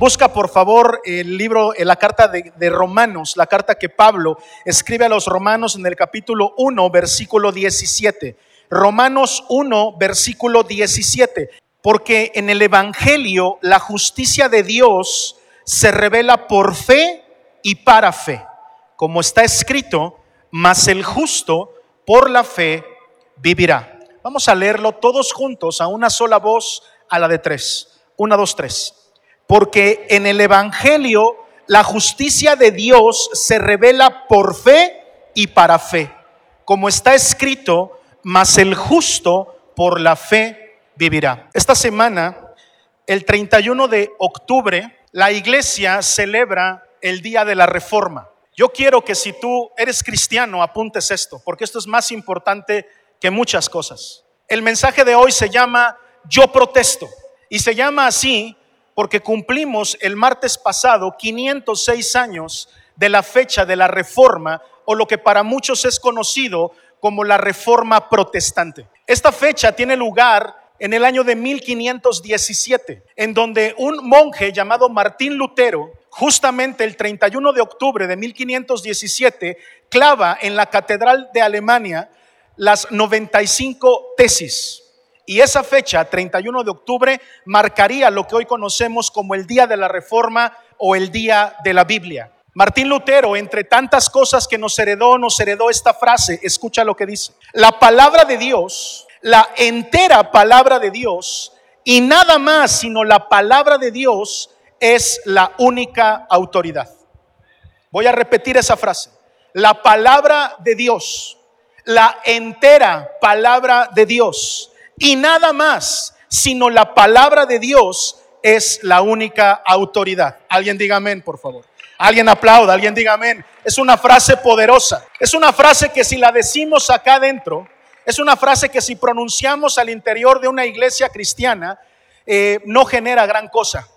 Busca por favor el libro, eh, la carta de, Romanos, la carta que Pablo escribe a los romanos en el capítulo 1, versículo 17. Romanos 1, versículo 17. Porque en el Evangelio la justicia de Dios se revela por fe y para fe, como está escrito, mas el justo por la fe vivirá. Vamos a leerlo todos juntos a una sola voz, a la de tres. Una, dos, tres. Porque en el Evangelio la justicia de Dios se revela por fe y para fe, como está escrito, mas el justo por la fe vivirá. Esta semana, el 31 de octubre, la iglesia celebra el Día de la Reforma. Yo quiero que si tú eres cristiano apuntes esto, porque esto es más importante que muchas cosas. El mensaje de hoy se llama Yo protesto y se llama así porque cumplimos el martes pasado 506 años de la fecha de la reforma o lo que para muchos es conocido como la reforma protestante. Esta fecha tiene lugar en el año de 1517, en donde un monje llamado Martín Lutero, justamente el 31 de octubre de 1517, clava en la Catedral de Alemania las 95 tesis. Y esa fecha, 31 de octubre, marcaría lo que hoy conocemos como el Día de la Reforma o el Día de la Biblia. Martín Lutero, entre tantas cosas que nos heredó, nos heredó esta frase. Escucha lo que dice. La palabra de Dios, la entera palabra de Dios, y nada más sino la palabra de Dios es la única autoridad. Voy a repetir esa frase. La palabra de Dios, la entera palabra de Dios, y nada más sino la palabra de Dios es la única autoridad. Alguien diga amén, por favor. Alguien aplauda, alguien diga amén. Es una frase poderosa. Es una frase que si la decimos acá adentro, es una frase que si pronunciamos al interior de una iglesia cristiana, eh, no genera gran cosa,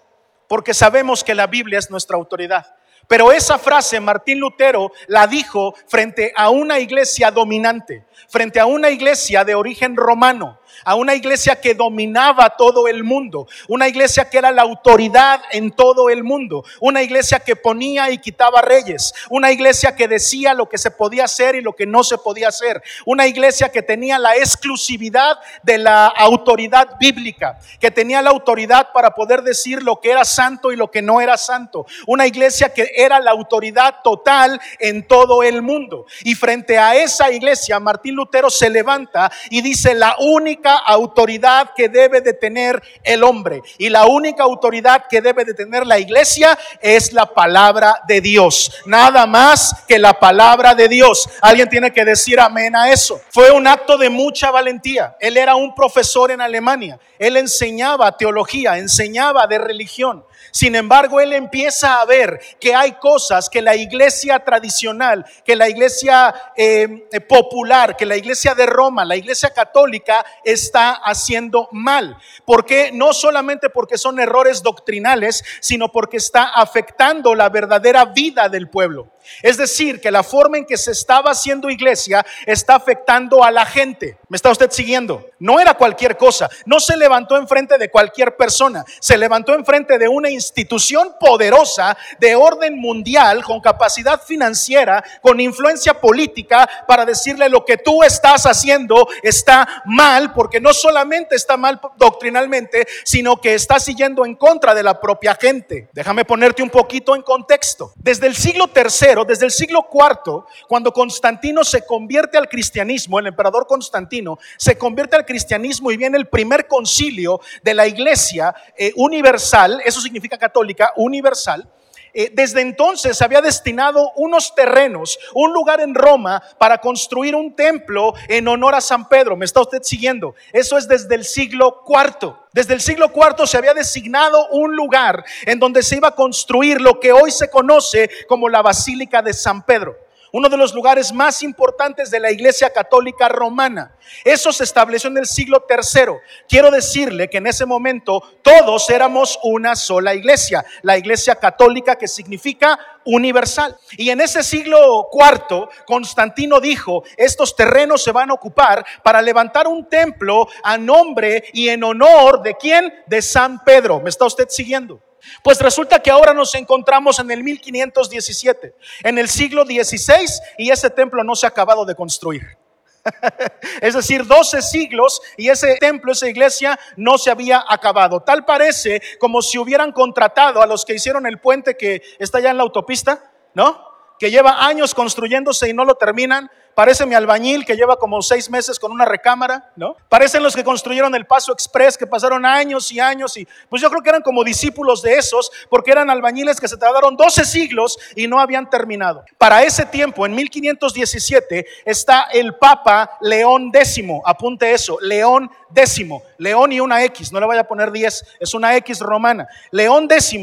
porque sabemos que la Biblia es nuestra autoridad. Pero esa frase Martín Lutero la dijo frente a una iglesia dominante, frente a una iglesia de origen romano, a una iglesia que dominaba todo el mundo, una iglesia que era la autoridad en todo el mundo, una iglesia que ponía y quitaba reyes, una iglesia que decía lo que se podía hacer y lo que no se podía hacer, una iglesia que tenía la exclusividad de la autoridad bíblica, que tenía la autoridad para poder decir lo que era santo y lo que no era santo, una iglesia que era la autoridad total en todo el mundo. Y frente a esa iglesia, Martín Lutero se levanta y dice, la única autoridad que debe de tener el hombre y la única autoridad que debe de tener la iglesia es la palabra de Dios. Nada más que la palabra de Dios. Alguien tiene que decir amén a eso. Fue un acto de mucha valentía. Él era un profesor en Alemania. Él enseñaba teología, enseñaba de religión. Sin embargo, él empieza a ver que hay cosas que la iglesia tradicional, que la iglesia eh, popular, que la iglesia de Roma, la iglesia católica está haciendo mal. porque No solamente porque son errores doctrinales, sino porque está afectando la verdadera vida del pueblo. Es decir, que la forma en que se estaba haciendo iglesia está afectando a la gente. ¿Me está usted siguiendo? No era cualquier cosa. No se levantó enfrente de cualquier persona. Se levantó enfrente de una institución poderosa de orden mundial, con capacidad financiera, con influencia política, para decirle lo que tú estás haciendo está mal, porque no solamente está mal doctrinalmente, sino que está siguiendo en contra de la propia gente. Déjame ponerte un poquito en contexto. Desde el siglo tercero, desde el siglo IV, cuando Constantino se convierte al cristianismo, el emperador Constantino se convierte al cristianismo y viene el primer concilio de la iglesia eh, universal, eso significa católica, universal, eh, desde entonces había destinado unos terrenos, un lugar en Roma para construir un templo en honor a San Pedro. ¿Me está usted siguiendo? Eso es desde el siglo IV. Desde el siglo IV se había designado un lugar en donde se iba a construir lo que hoy se conoce como la Basílica de San Pedro uno de los lugares más importantes de la Iglesia Católica Romana. Eso se estableció en el siglo III. Quiero decirle que en ese momento todos éramos una sola iglesia, la Iglesia Católica que significa universal. Y en ese siglo IV, Constantino dijo, estos terrenos se van a ocupar para levantar un templo a nombre y en honor de quién? De San Pedro. ¿Me está usted siguiendo? Pues resulta que ahora nos encontramos en el 1517, en el siglo XVI, y ese templo no se ha acabado de construir. es decir, 12 siglos y ese templo, esa iglesia no se había acabado. Tal parece como si hubieran contratado a los que hicieron el puente que está allá en la autopista, ¿no? Que lleva años construyéndose y no lo terminan Parece mi albañil que lleva como seis meses con una recámara, ¿no? Parecen los que construyeron el Paso Express, que pasaron años y años y pues yo creo que eran como discípulos de esos, porque eran albañiles que se tardaron 12 siglos y no habían terminado. Para ese tiempo, en 1517, está el Papa León X, apunte eso, León X, León y una X, no le vaya a poner 10, es una X romana. León X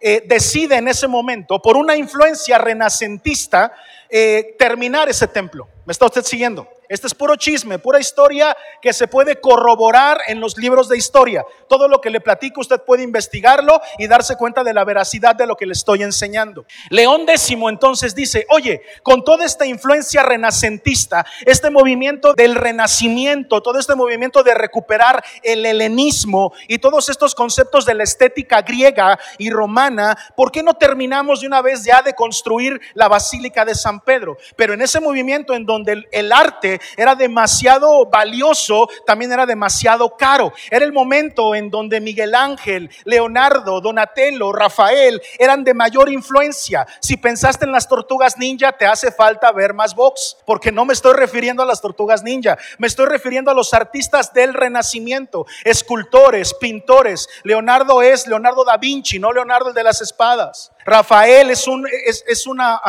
eh, decide en ese momento, por una influencia renacentista, eh, terminar ese templo. ¿Me está usted siguiendo? Este es puro chisme, pura historia que se puede corroborar en los libros de historia. Todo lo que le platico usted puede investigarlo y darse cuenta de la veracidad de lo que le estoy enseñando. León X entonces dice, oye, con toda esta influencia renacentista, este movimiento del renacimiento, todo este movimiento de recuperar el helenismo y todos estos conceptos de la estética griega y romana, ¿por qué no terminamos de una vez ya de construir la Basílica de San Pedro? Pero en ese movimiento en donde el, arte era demasiado valioso, también era demasiado caro. Era el momento en donde Miguel Ángel, Leonardo, Donatello, Rafael eran de mayor influencia. Si pensaste en las tortugas ninja, te hace falta ver más box, porque no me estoy refiriendo a las tortugas ninja, me estoy refiriendo a los artistas del Renacimiento, escultores, pintores. Leonardo es Leonardo da Vinci, no Leonardo el de las espadas. Rafael es, un, es, una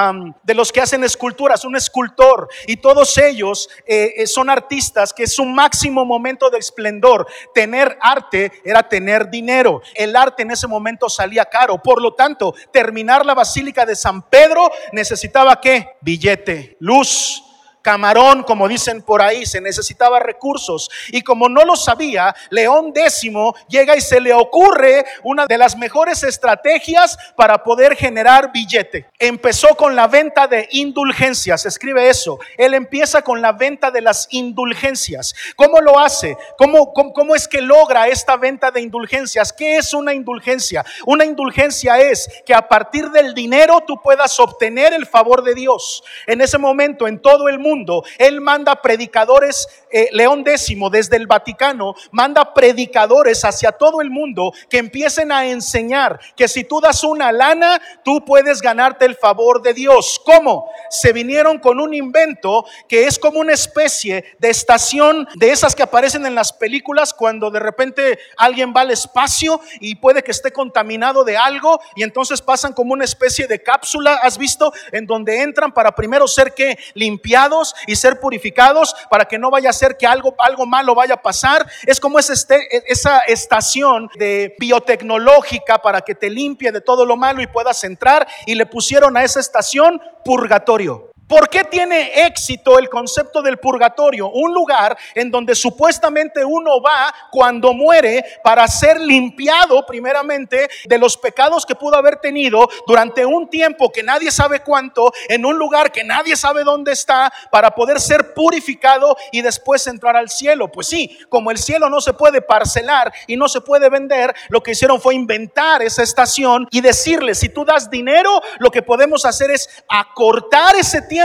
de los que hacen esculturas, un escultor, y todos ellos eh, eh, son artistas que es su máximo momento de esplendor. Tener arte era tener dinero. El arte en ese momento salía caro. Por lo tanto, terminar la Basílica de San Pedro necesitaba qué? Billete, luz, camarón, como dicen por ahí, se necesitaba recursos. Y como no lo sabía, León X llega y se le ocurre una de las mejores estrategias para poder generar billete. Empezó con la venta de indulgencias, escribe eso. Él empieza con la venta de las indulgencias. ¿Cómo lo hace? ¿Cómo, cómo, es que logra esta venta de indulgencias? ¿Qué es una indulgencia? Una indulgencia es que a partir del dinero tú puedas obtener el favor de Dios. En ese momento, en todo el mundo, él manda predicadores, eh, León X desde el Vaticano, manda predicadores hacia todo el mundo que empiecen a enseñar que si tú das una lana, tú puedes ganarte el favor de Dios. ¿Cómo? Se vinieron con un invento que es como una especie de estación de esas que aparecen en las películas cuando de repente alguien va al espacio y puede que esté contaminado de algo y entonces pasan como una especie de cápsula, ¿has visto? En donde entran para primero ser que limpiados y ser purificados para que no vaya que algo, algo malo vaya a pasar. Es como esa, este, esa estación de biotecnológica para que te limpie de todo lo malo y puedas entrar. Y le pusieron a esa estación purgatorio. ¿Por qué tiene éxito el concepto del purgatorio? Un lugar en donde supuestamente uno va cuando muere para ser limpiado primeramente de los pecados que pudo haber tenido durante un tiempo que nadie sabe cuánto, en un lugar que nadie sabe dónde está, para poder ser purificado y después entrar al cielo. Pues sí, como el cielo no se puede parcelar y no se puede vender, lo que hicieron fue inventar esa estación y decirle, si tú das dinero, lo que podemos hacer es acortar ese tiempo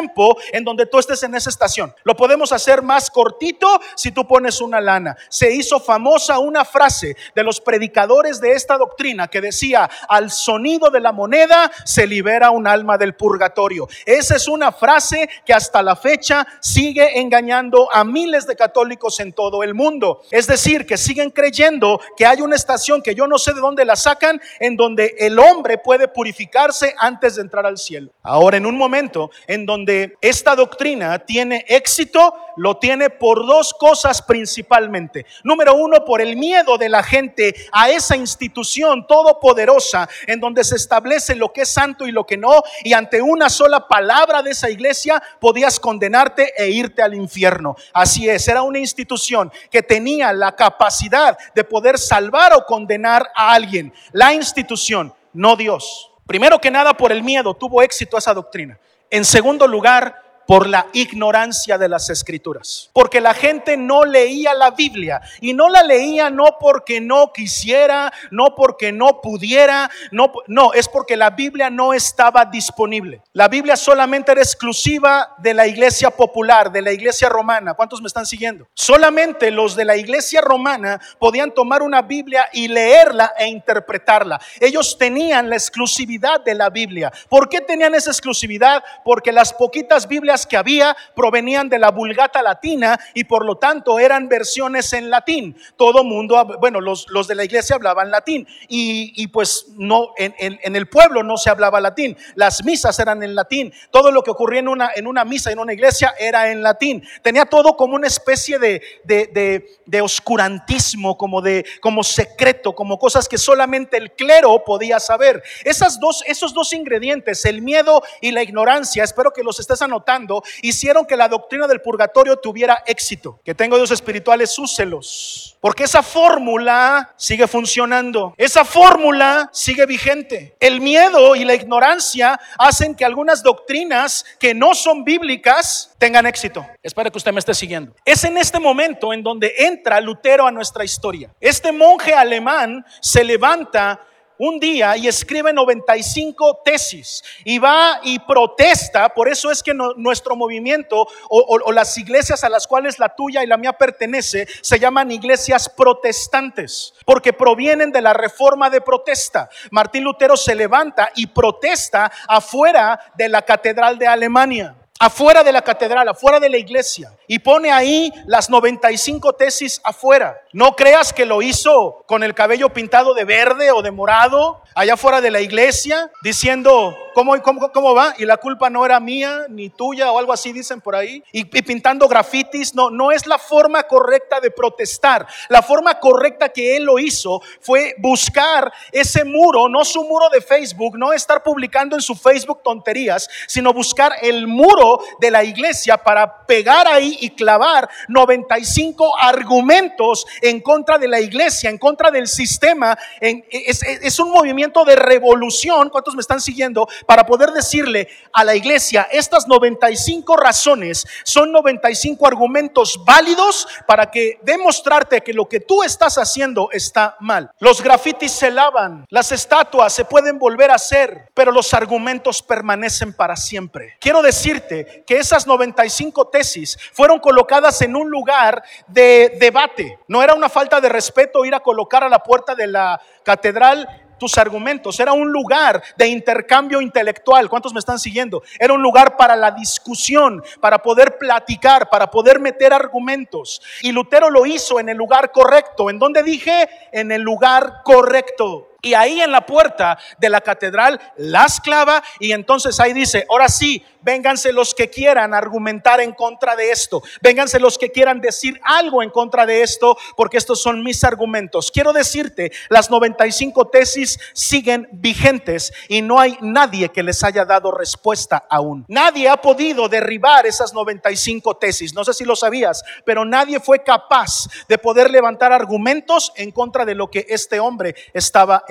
en donde tú estés en esa estación. Lo podemos hacer más cortito si tú pones una lana. Se hizo famosa una frase de los predicadores de esta doctrina que decía, al sonido de la moneda se libera un alma del purgatorio. Esa es una frase que hasta la fecha sigue engañando a miles de católicos en todo el mundo. Es decir, que siguen creyendo que hay una estación que yo no sé de dónde la sacan, en donde el hombre puede purificarse antes de entrar al cielo. Ahora, en un momento en donde donde esta doctrina tiene éxito, lo tiene por dos cosas principalmente. Número uno, por el miedo de la gente a esa institución todopoderosa en donde se establece lo que es santo y lo que no, y ante una sola palabra de esa iglesia podías condenarte e irte al infierno. Así es, era una institución que tenía la capacidad de poder salvar o condenar a alguien. La institución, no Dios. Primero que nada, por el miedo tuvo éxito esa doctrina. En segundo lugar, Por la ignorancia de las escrituras. Porque la gente no leía la Biblia y no la leía no porque no quisiera, no porque no pudiera, no, no, es porque la Biblia no estaba disponible. La Biblia solamente era exclusiva de la iglesia popular, de la iglesia romana. ¿Cuántos me están siguiendo? Solamente los de la iglesia romana podían tomar una Biblia y leerla e interpretarla. Ellos tenían la exclusividad de la Biblia. ¿Por qué tenían esa exclusividad? Porque las poquitas Biblias que había provenían de la vulgata latina y por lo tanto eran versiones en latín. Todo mundo, bueno, los, los de la iglesia hablaban latín y, y pues no, en, en, el pueblo no se hablaba latín. Las misas eran en latín. Todo lo que ocurría en una, en una misa, en una iglesia, era en latín. Tenía todo como una especie de, de, de, de oscurantismo, como de, como secreto, como cosas que solamente el clero podía saber. Esas dos, esos dos ingredientes, el miedo y la ignorancia, espero que los estés anotando, hicieron que la doctrina del purgatorio tuviera éxito. Que tengo Dios espirituales, úselos. Porque esa fórmula sigue funcionando. Esa fórmula sigue vigente. El miedo y la ignorancia hacen que algunas doctrinas que no son bíblicas tengan éxito. Espero que usted me esté siguiendo. Es en este momento en donde entra Lutero a nuestra historia. Este monje alemán se levanta un día y escribe 95 tesis y va y protesta. Por eso es que nuestro movimiento o, o, las iglesias a las cuales la tuya y la mía pertenece se llaman iglesias protestantes, porque provienen de la reforma de protesta. Martín Lutero se levanta y protesta afuera de la catedral de Alemania afuera de la catedral, afuera de la iglesia, y pone ahí las 95 tesis afuera. No creas que lo hizo con el cabello pintado de verde o de morado, allá afuera de la iglesia, diciendo, ¿cómo, cómo, cómo va? Y la culpa no era mía ni tuya o algo así dicen por ahí, y, pintando grafitis. No, no es la forma correcta de protestar. La forma correcta que él lo hizo fue buscar ese muro, no su muro de Facebook, no estar publicando en su Facebook tonterías, sino buscar el muro de la iglesia para pegar ahí y clavar 95 argumentos en contra de la iglesia, en contra del sistema. Es, es, un movimiento de revolución, ¿cuántos me están siguiendo? Para poder decirle a la iglesia, estas 95 razones son 95 argumentos válidos para que demostrarte que lo que tú estás haciendo está mal. Los grafitis se lavan, las estatuas se pueden volver a hacer, pero los argumentos permanecen para siempre. Quiero decirte que esas 95 tesis fueron colocadas en un lugar de debate. No era una falta de respeto ir a colocar a la puerta de la catedral tus argumentos. Era un lugar de intercambio intelectual. ¿Cuántos me están siguiendo? Era un lugar para la discusión, para poder platicar, para poder meter argumentos. Y Lutero lo hizo en el lugar correcto. ¿En dónde dije? En el lugar correcto. Y ahí en la puerta de la catedral las clava y entonces ahí dice, ahora sí, vénganse los que quieran argumentar en contra de esto, vénganse los que quieran decir algo en contra de esto, porque estos son mis argumentos. Quiero decirte, las 95 tesis siguen vigentes y no hay nadie que les haya dado respuesta aún. Nadie ha podido derribar esas 95 tesis, no sé si lo sabías, pero nadie fue capaz de poder levantar argumentos en contra de lo que este hombre estaba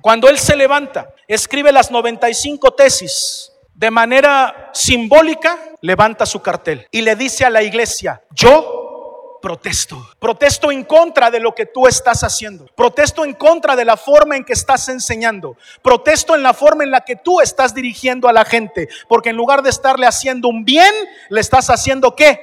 Cuando él se levanta, escribe las 95 tesis, de manera simbólica, levanta su cartel y le dice a la iglesia, yo protesto. Protesto en contra de lo que tú estás haciendo. Protesto en contra de la forma en que estás enseñando. Protesto en la forma en la que tú estás dirigiendo a la gente. Porque en lugar de estarle haciendo un bien, le estás haciendo qué?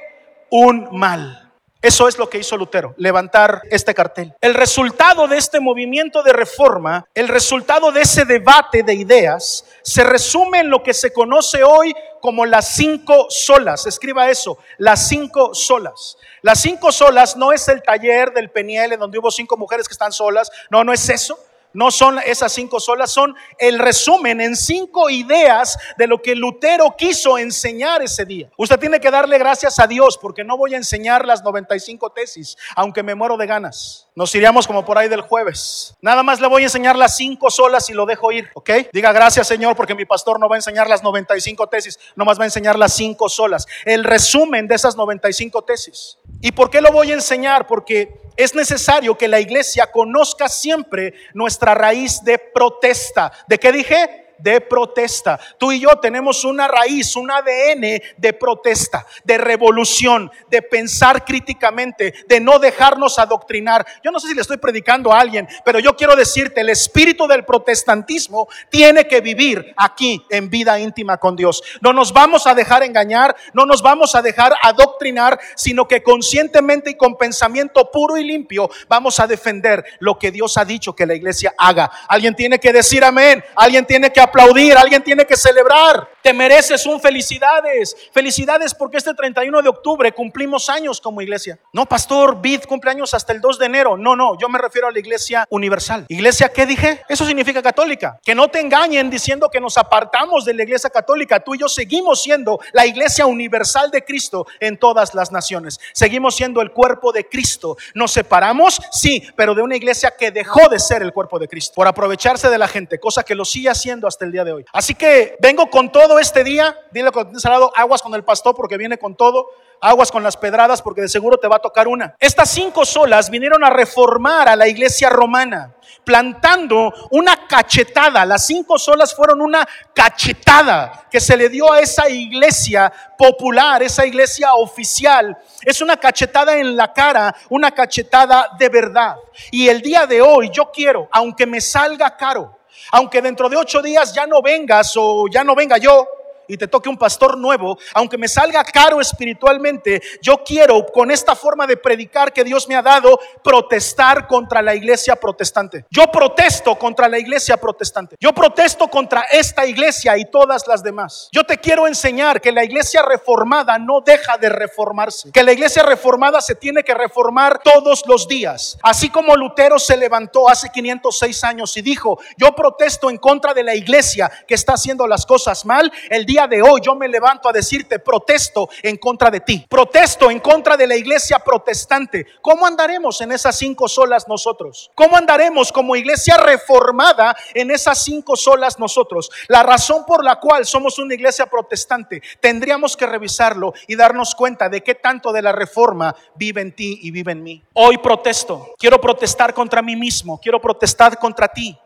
Un mal. Eso es lo que hizo Lutero, levantar este cartel. El resultado de este movimiento de reforma, el resultado de ese debate de ideas, se resume en lo que se conoce hoy como las cinco solas. Escriba eso, las cinco solas. Las cinco solas no es el taller del Peniel en donde hubo cinco mujeres que están solas. No, no es eso. No son esas cinco solas, son el resumen en cinco ideas de lo que Lutero quiso enseñar ese día. Usted tiene que darle gracias a Dios porque no voy a enseñar las 95 tesis, aunque me muero de ganas. Nos iríamos como por ahí del jueves. Nada más le voy a enseñar las cinco solas y lo dejo ir, ¿ok? Diga gracias Señor porque mi pastor no va a enseñar las 95 tesis, nomás va a enseñar las cinco solas. El resumen de esas 95 tesis. ¿Y por qué lo voy a enseñar? Porque es necesario que la iglesia conozca siempre nuestra raíz de protesta. ¿De qué dije? De protesta. Tú y yo tenemos una raíz, un ADN de protesta, de revolución, de pensar críticamente, de no dejarnos adoctrinar. Yo no sé si le estoy predicando a alguien, pero yo quiero decirte, el espíritu del protestantismo tiene que vivir aquí en vida íntima con Dios. No nos vamos a dejar engañar, no nos vamos a dejar adoctrinar, sino que conscientemente y con pensamiento puro y limpio vamos a defender lo que Dios ha dicho que la iglesia haga. Alguien tiene que decir amén, alguien tiene que aplaudir, alguien tiene que celebrar. Te mereces un felicidades. Felicidades porque este 31 de octubre cumplimos años como iglesia. No, pastor, Bid cumpleaños hasta el 2 de enero. No, no, yo me refiero a la iglesia universal. ¿Iglesia qué dije? Eso significa católica. Que no te engañen diciendo que nos apartamos de la iglesia católica. Tú y yo seguimos siendo la iglesia universal de Cristo en todas las naciones. Seguimos siendo el cuerpo de Cristo. ¿Nos separamos? Sí, pero de una iglesia que dejó de ser el cuerpo de Cristo por aprovecharse de la gente, cosa que lo sigue haciendo hasta el día de hoy. Así que vengo con todo este día, dile con salado aguas con el pastor porque viene con todo, aguas con las pedradas porque de seguro te va a tocar una. Estas cinco solas vinieron a reformar a la iglesia romana, plantando una cachetada. Las cinco solas fueron una cachetada que se le dio a esa iglesia popular, esa iglesia oficial. Es una cachetada en la cara, una cachetada de verdad. Y el día de hoy yo quiero, aunque me salga caro, aunque dentro de ocho días ya no vengas o ya no venga yo, y te toque un pastor nuevo, aunque me salga caro espiritualmente, yo quiero con esta forma de predicar que Dios me ha dado protestar contra la iglesia protestante. Yo protesto contra la iglesia protestante. Yo protesto contra esta iglesia y todas las demás. Yo te quiero enseñar que la iglesia reformada no deja de reformarse, que la iglesia reformada se tiene que reformar todos los días. Así como Lutero se levantó hace 506 años y dijo, yo protesto en contra de la iglesia que está haciendo las cosas mal, el día de hoy yo me levanto a decirte, protesto en contra de ti, protesto en contra de la iglesia protestante. ¿Cómo andaremos en esas cinco solas nosotros? ¿Cómo andaremos como iglesia reformada en esas cinco solas nosotros? La razón por la cual somos una iglesia protestante, tendríamos que revisarlo y darnos cuenta de qué tanto de la reforma vive en ti y vive en mí. Hoy protesto, quiero protestar contra mí mismo, quiero protestar contra ti,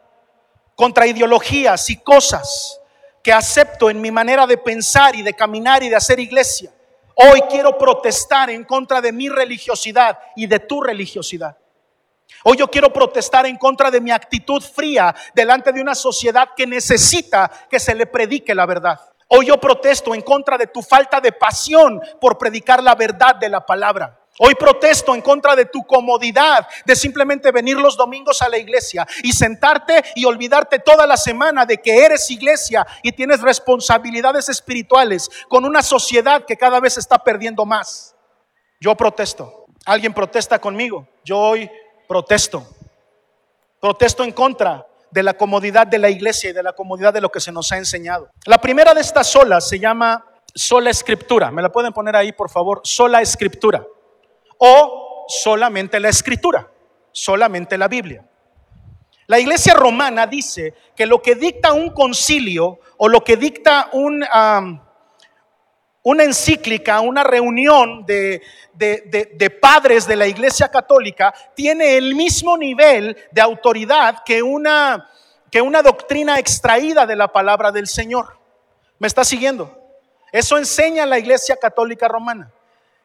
contra ideologías y cosas que acepto en mi manera de pensar y de caminar y de hacer iglesia. Hoy quiero protestar en contra de mi religiosidad y de tu religiosidad. Hoy yo quiero protestar en contra de mi actitud fría delante de una sociedad que necesita que se le predique la verdad. Hoy yo protesto en contra de tu falta de pasión por predicar la verdad de la palabra. Hoy protesto en contra de tu comodidad de simplemente venir los domingos a la iglesia y sentarte y olvidarte toda la semana de que eres iglesia y tienes responsabilidades espirituales con una sociedad que cada vez está perdiendo más. Yo protesto. ¿Alguien protesta conmigo? Yo hoy protesto. Protesto en contra de la comodidad de la iglesia y de la comodidad de lo que se nos ha enseñado. La primera de estas solas se llama sola escritura. ¿Me la pueden poner ahí, por favor? Sola escritura o solamente la escritura, solamente la Biblia. La iglesia romana dice que lo que dicta un concilio o lo que dicta un, una encíclica, una reunión de, de, padres de la iglesia católica, tiene el mismo nivel de autoridad que una, que una doctrina extraída de la palabra del Señor. ¿Me está siguiendo? Eso enseña la iglesia católica romana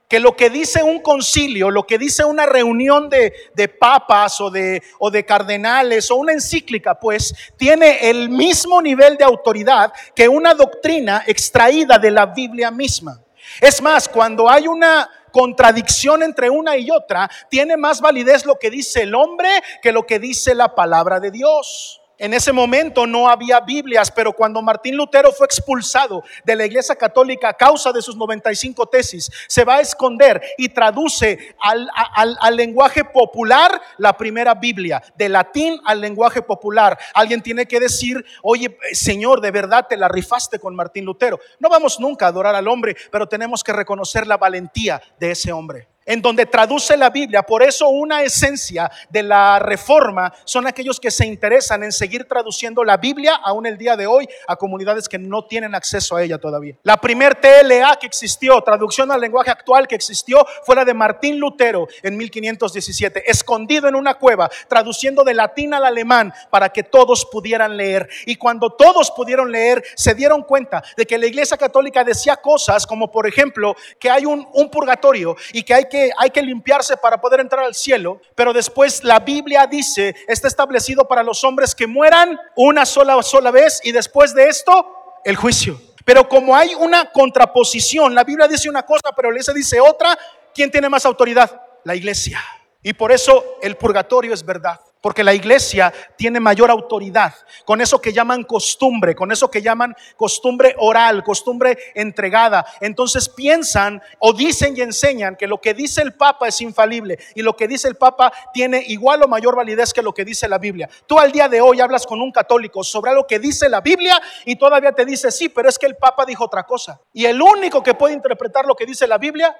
que lo que dice un concilio, lo que dice una reunión de, papas o de, o de cardenales o una encíclica, pues tiene el mismo nivel de autoridad que una doctrina extraída de la Biblia misma. Es más, cuando hay una contradicción entre una y otra, tiene más validez lo que dice el hombre que lo que dice la palabra de Dios. En ese momento no había Biblias, pero cuando Martín Lutero fue expulsado de la Iglesia Católica a causa de sus 95 tesis, se va a esconder y traduce al, lenguaje popular la primera Biblia, de latín al lenguaje popular. Alguien tiene que decir, oye, Señor, de verdad te la rifaste con Martín Lutero. No vamos nunca a adorar al hombre, pero tenemos que reconocer la valentía de ese hombre. En donde traduce la Biblia. Por eso una esencia de la reforma son aquellos que se interesan en seguir traduciendo la Biblia aún el día de hoy a comunidades que no tienen acceso a ella todavía. La primer TLA que existió, traducción al lenguaje actual que existió, fue la de Martín Lutero en 1517, escondido en una cueva, traduciendo de latín al alemán para que todos pudieran leer. Y cuando todos pudieron leer, se dieron cuenta de que la Iglesia Católica decía cosas como, por ejemplo, que hay un, un purgatorio y que hay que hay que limpiarse para poder entrar al cielo, pero después la Biblia dice, está establecido para los hombres que mueran una sola, sola vez y después de esto, el juicio. Pero como hay una contraposición, la Biblia dice una cosa, pero la iglesia dice otra, ¿quién tiene más autoridad? La iglesia. Y por eso el purgatorio es verdad. Porque la iglesia tiene mayor autoridad con eso que llaman costumbre, con eso que llaman costumbre oral, costumbre entregada. Entonces piensan o dicen y enseñan que lo que dice el Papa es infalible y lo que dice el Papa tiene igual o mayor validez que lo que dice la Biblia. Tú al día de hoy hablas con un católico sobre lo que dice la Biblia y todavía te dice, sí, pero es que el Papa dijo otra cosa. Y el único que puede interpretar lo que dice la Biblia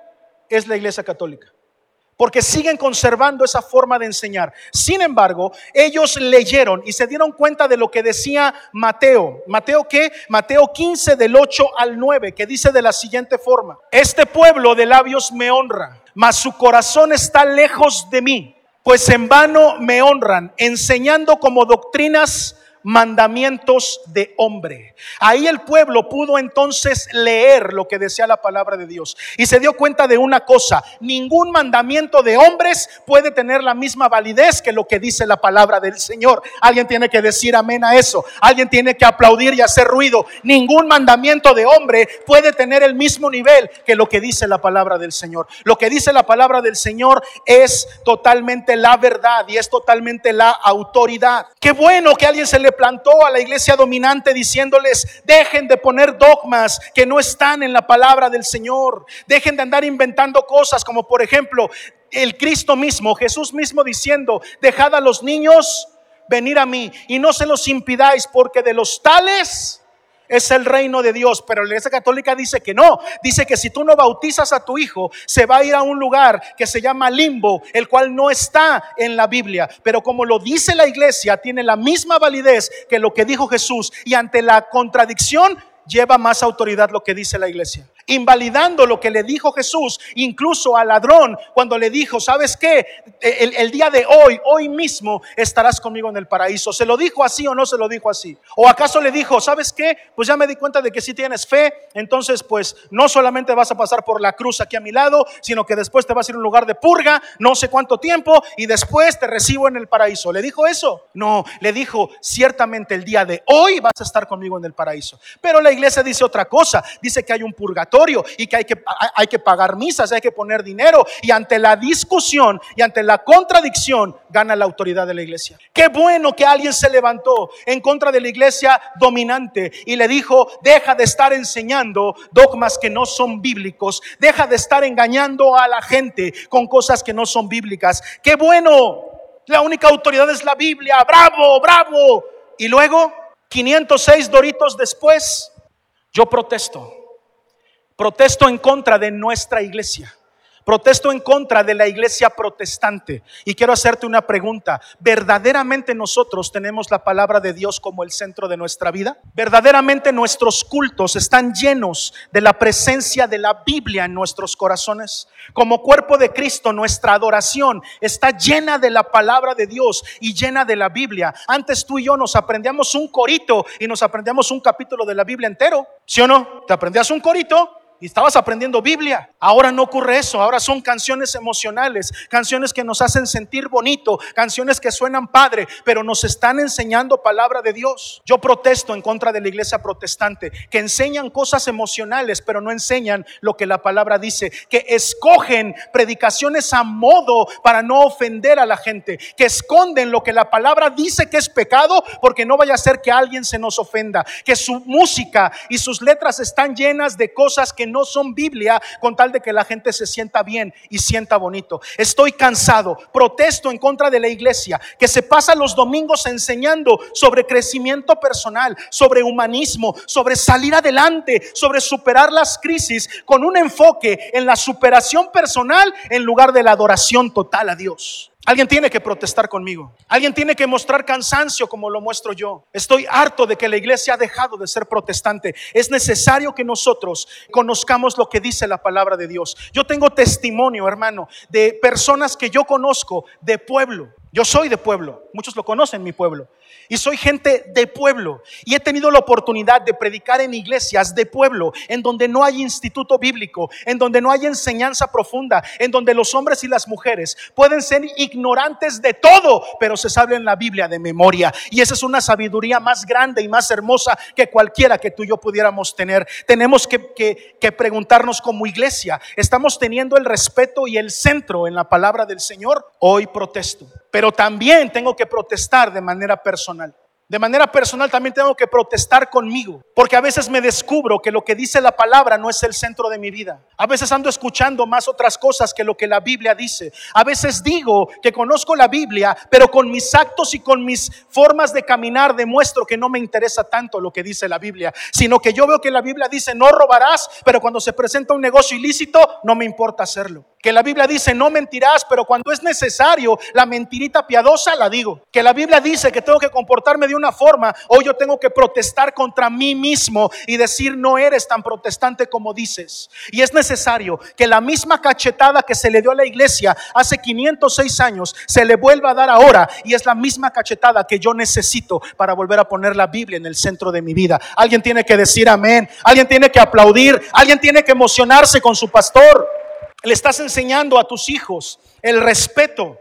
es la iglesia católica porque siguen conservando esa forma de enseñar. Sin embargo, ellos leyeron y se dieron cuenta de lo que decía Mateo. Mateo qué? Mateo 15 del 8 al 9, que dice de la siguiente forma, este pueblo de labios me honra, mas su corazón está lejos de mí, pues en vano me honran, enseñando como doctrinas mandamientos de hombre. Ahí el pueblo pudo entonces leer lo que decía la palabra de Dios y se dio cuenta de una cosa, ningún mandamiento de hombres puede tener la misma validez que lo que dice la palabra del Señor. Alguien tiene que decir amén a eso, alguien tiene que aplaudir y hacer ruido. Ningún mandamiento de hombre puede tener el mismo nivel que lo que dice la palabra del Señor. Lo que dice la palabra del Señor es totalmente la verdad y es totalmente la autoridad. Qué bueno que alguien se le plantó a la iglesia dominante diciéndoles, dejen de poner dogmas que no están en la palabra del Señor, dejen de andar inventando cosas como por ejemplo el Cristo mismo, Jesús mismo diciendo, dejad a los niños venir a mí y no se los impidáis porque de los tales es el reino de Dios, pero la iglesia católica dice que no, dice que si tú no bautizas a tu hijo, se va a ir a un lugar que se llama limbo, el cual no está en la Biblia, pero como lo dice la iglesia, tiene la misma validez que lo que dijo Jesús y ante la contradicción lleva más autoridad lo que dice la iglesia. Invalidando lo que le dijo Jesús, incluso al ladrón, cuando le dijo, ¿sabes qué? El, el, día de hoy, hoy mismo, estarás conmigo en el paraíso. ¿Se lo dijo así o no se lo dijo así? ¿O acaso le dijo, ¿sabes qué? Pues ya me di cuenta de que si tienes fe, entonces pues no solamente vas a pasar por la cruz aquí a mi lado, sino que después te vas a ir a un lugar de purga, no sé cuánto tiempo, y después te recibo en el paraíso. ¿Le dijo eso? No, le dijo, ciertamente el día de hoy vas a estar conmigo en el paraíso. Pero la iglesia dice otra cosa, dice que hay un purgatorio y que hay que, hay que pagar misas, hay que poner dinero y ante la discusión y ante la contradicción gana la autoridad de la iglesia. Qué bueno que alguien se levantó en contra de la iglesia dominante y le dijo, deja de estar enseñando dogmas que no son bíblicos, deja de estar engañando a la gente con cosas que no son bíblicas. Qué bueno, la única autoridad es la Biblia, bravo, bravo. Y luego 506 doritos después, yo protesto. Protesto en contra de nuestra iglesia. Protesto en contra de la iglesia protestante. Y quiero hacerte una pregunta. ¿Verdaderamente nosotros tenemos la palabra de Dios como el centro de nuestra vida? ¿Verdaderamente nuestros cultos están llenos de la presencia de la Biblia en nuestros corazones? Como cuerpo de Cristo, nuestra adoración está llena de la palabra de Dios y llena de la Biblia. Antes tú y yo nos aprendíamos un corito y nos aprendíamos un capítulo de la Biblia entero. ¿Sí o no? Te aprendías un corito y estabas aprendiendo Biblia. Ahora no ocurre eso, ahora son canciones emocionales, canciones que nos hacen sentir bonito, canciones que suenan padre, pero nos están enseñando palabra de Dios. Yo protesto en contra de la iglesia protestante, que enseñan cosas emocionales, pero no enseñan lo que la palabra dice, que escogen predicaciones a modo para no ofender a la gente, que esconden lo que la palabra dice que es pecado, porque no vaya a ser que alguien se nos ofenda, que su música y sus letras están llenas de cosas que no son Biblia con tal de que la gente se sienta bien y sienta bonito. Estoy cansado, protesto en contra de la iglesia que se pasa los domingos enseñando sobre crecimiento personal, sobre humanismo, sobre salir adelante, sobre superar las crisis con un enfoque en la superación personal en lugar de la adoración total a Dios. Alguien tiene que protestar conmigo. Alguien tiene que mostrar cansancio como lo muestro yo. Estoy harto de que la iglesia ha dejado de ser protestante. Es necesario que nosotros conozcamos lo que dice la palabra de Dios. Yo tengo testimonio, hermano, de personas que yo conozco de pueblo. Yo soy de pueblo. Muchos lo conocen, mi pueblo. Y soy gente de pueblo. Y he tenido la oportunidad de predicar en iglesias de pueblo, en donde no hay instituto bíblico, en donde no hay enseñanza profunda, en donde los hombres y las mujeres pueden ser ignorantes de todo, pero se saben la Biblia de memoria. Y esa es una sabiduría más grande y más hermosa que cualquiera que tú y yo pudiéramos tener. Tenemos que, que preguntarnos como iglesia, ¿estamos teniendo el respeto y el centro en la palabra del Señor? Hoy protesto. Pero también tengo que protestar de manera personal personal. De manera personal también tengo que protestar conmigo, porque a veces me descubro que lo que dice la palabra no es el centro de mi vida. A veces ando escuchando más otras cosas que lo que la Biblia dice. A veces digo que conozco la Biblia, pero con mis actos y con mis formas de caminar demuestro que no me interesa tanto lo que dice la Biblia, sino que yo veo que la Biblia dice no robarás, pero cuando se presenta un negocio ilícito no me importa hacerlo. Que la Biblia dice no mentirás, pero cuando es necesario la mentirita piadosa la digo. Que la Biblia dice que tengo que comportarme de una forma, hoy yo tengo que protestar contra mí mismo y decir no eres tan protestante como dices. Y es necesario que la misma cachetada que se le dio a la iglesia hace 506 años se le vuelva a dar ahora y es la misma cachetada que yo necesito para volver a poner la Biblia en el centro de mi vida. Alguien tiene que decir amén, alguien tiene que aplaudir, alguien tiene que emocionarse con su pastor. Le estás enseñando a tus hijos el respeto,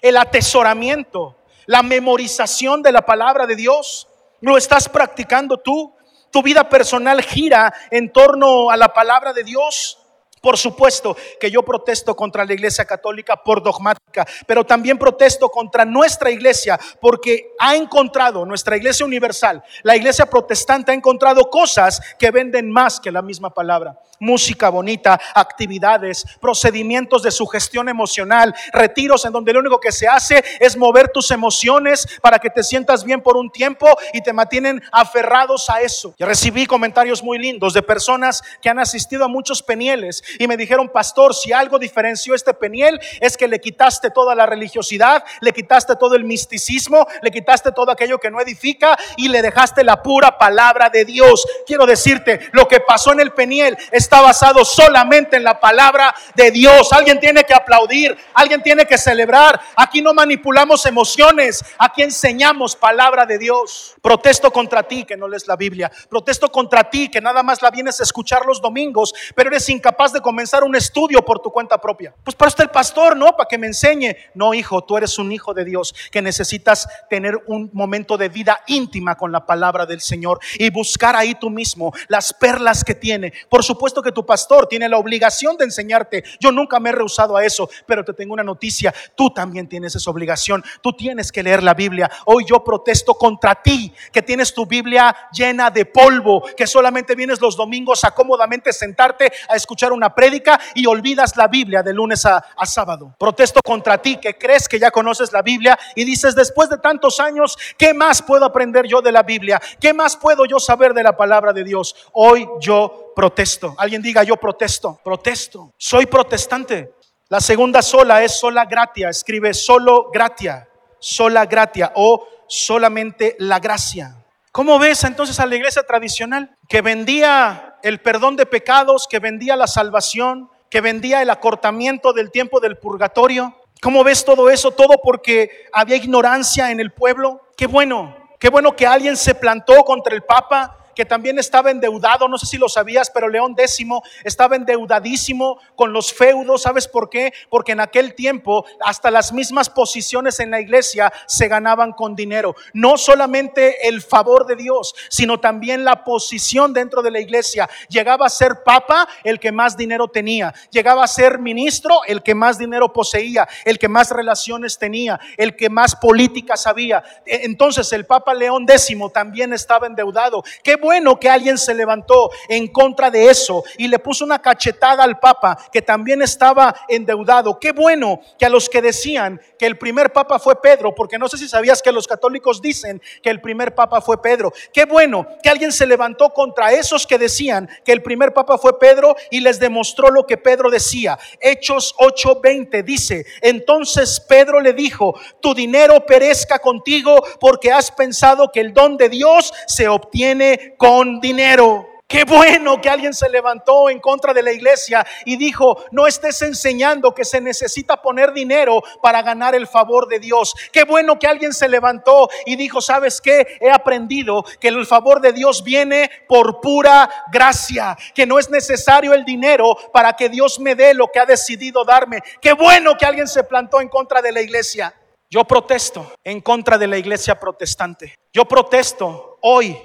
el atesoramiento, la memorización de la palabra de Dios. ¿Lo estás practicando tú? ¿Tu vida personal gira en torno a la palabra de Dios? Por supuesto que yo protesto contra la iglesia católica por dogmática, pero también protesto contra nuestra iglesia porque ha encontrado, nuestra iglesia universal, la iglesia protestante ha encontrado cosas que venden más que la misma palabra música bonita, actividades, procedimientos de sugestión emocional, retiros en donde lo único que se hace es mover tus emociones para que te sientas bien por un tiempo y te mantienen aferrados a eso. Yo recibí comentarios muy lindos de personas que han asistido a muchos penieles y me dijeron, pastor, si algo diferenció este peniel es que le quitaste toda la religiosidad, le quitaste todo el misticismo, le quitaste todo aquello que no edifica y le dejaste la pura palabra de Dios. Quiero decirte, lo que pasó en el peniel es está basado solamente en la palabra de Dios. Alguien tiene que aplaudir, alguien tiene que celebrar. Aquí no manipulamos emociones, aquí enseñamos palabra de Dios. Protesto contra ti que no lees la Biblia. Protesto contra ti que nada más la vienes a escuchar los domingos, pero eres incapaz de comenzar un estudio por tu cuenta propia. Pues para usted el pastor, ¿no? Para que me enseñe. No, hijo, tú eres un hijo de Dios que necesitas tener un momento de vida íntima con la palabra del Señor y buscar ahí tú mismo las perlas que tiene. Por supuesto que tu pastor tiene la obligación de enseñarte. Yo nunca me he rehusado a eso, pero te tengo una noticia. Tú también tienes esa obligación. Tú tienes que leer la Biblia. Hoy yo protesto contra ti, que tienes tu Biblia llena de polvo, que solamente vienes los domingos a cómodamente sentarte a escuchar una prédica y olvidas la Biblia de lunes a, a sábado. Protesto contra ti, que crees que ya conoces la Biblia y dices, después de tantos años, ¿qué más puedo aprender yo de la Biblia? ¿Qué más puedo yo saber de la palabra de Dios? Hoy yo protesto. Alguien diga, yo protesto, protesto. Soy protestante. La segunda sola es sola gratia. Escribe solo gratia, sola gratia o solamente la gracia. ¿Cómo ves entonces a la iglesia tradicional que vendía el perdón de pecados, que vendía la salvación, que vendía el acortamiento del tiempo del purgatorio? ¿Cómo ves todo eso? Todo porque había ignorancia en el pueblo. Qué bueno, qué bueno que alguien se plantó contra el Papa que también estaba endeudado, no sé si lo sabías, pero León X estaba endeudadísimo con los feudos, ¿sabes por qué? Porque en aquel tiempo hasta las mismas posiciones en la iglesia se ganaban con dinero. No solamente el favor de Dios, sino también la posición dentro de la iglesia. Llegaba a ser papa el que más dinero tenía, llegaba a ser ministro el que más dinero poseía, el que más relaciones tenía, el que más política sabía. E, entonces el papa León X también estaba endeudado. Qué bueno que alguien se levantó en contra de eso y le puso una cachetada al Papa que también estaba endeudado. Qué bueno que a los que decían que el primer Papa fue Pedro, porque no sé si sabías que los católicos dicen que el primer Papa fue Pedro. Qué bueno que alguien se levantó contra esos que decían que el primer Papa fue Pedro y les demostró lo que Pedro decía. Hechos 8:20 dice, entonces Pedro le dijo, tu dinero perezca contigo porque has pensado que el don de Dios se obtiene con dinero. Qué bueno que alguien se levantó en contra de la iglesia y dijo, no estés enseñando que se necesita poner dinero para ganar el favor de Dios. Qué bueno que alguien se levantó y dijo, ¿sabes qué? He aprendido que el favor de Dios viene por pura gracia, que no es necesario el dinero para que Dios me dé lo que ha decidido darme. Qué bueno que alguien se plantó en contra de la iglesia. Yo protesto en contra de la iglesia protestante. Yo protesto hoy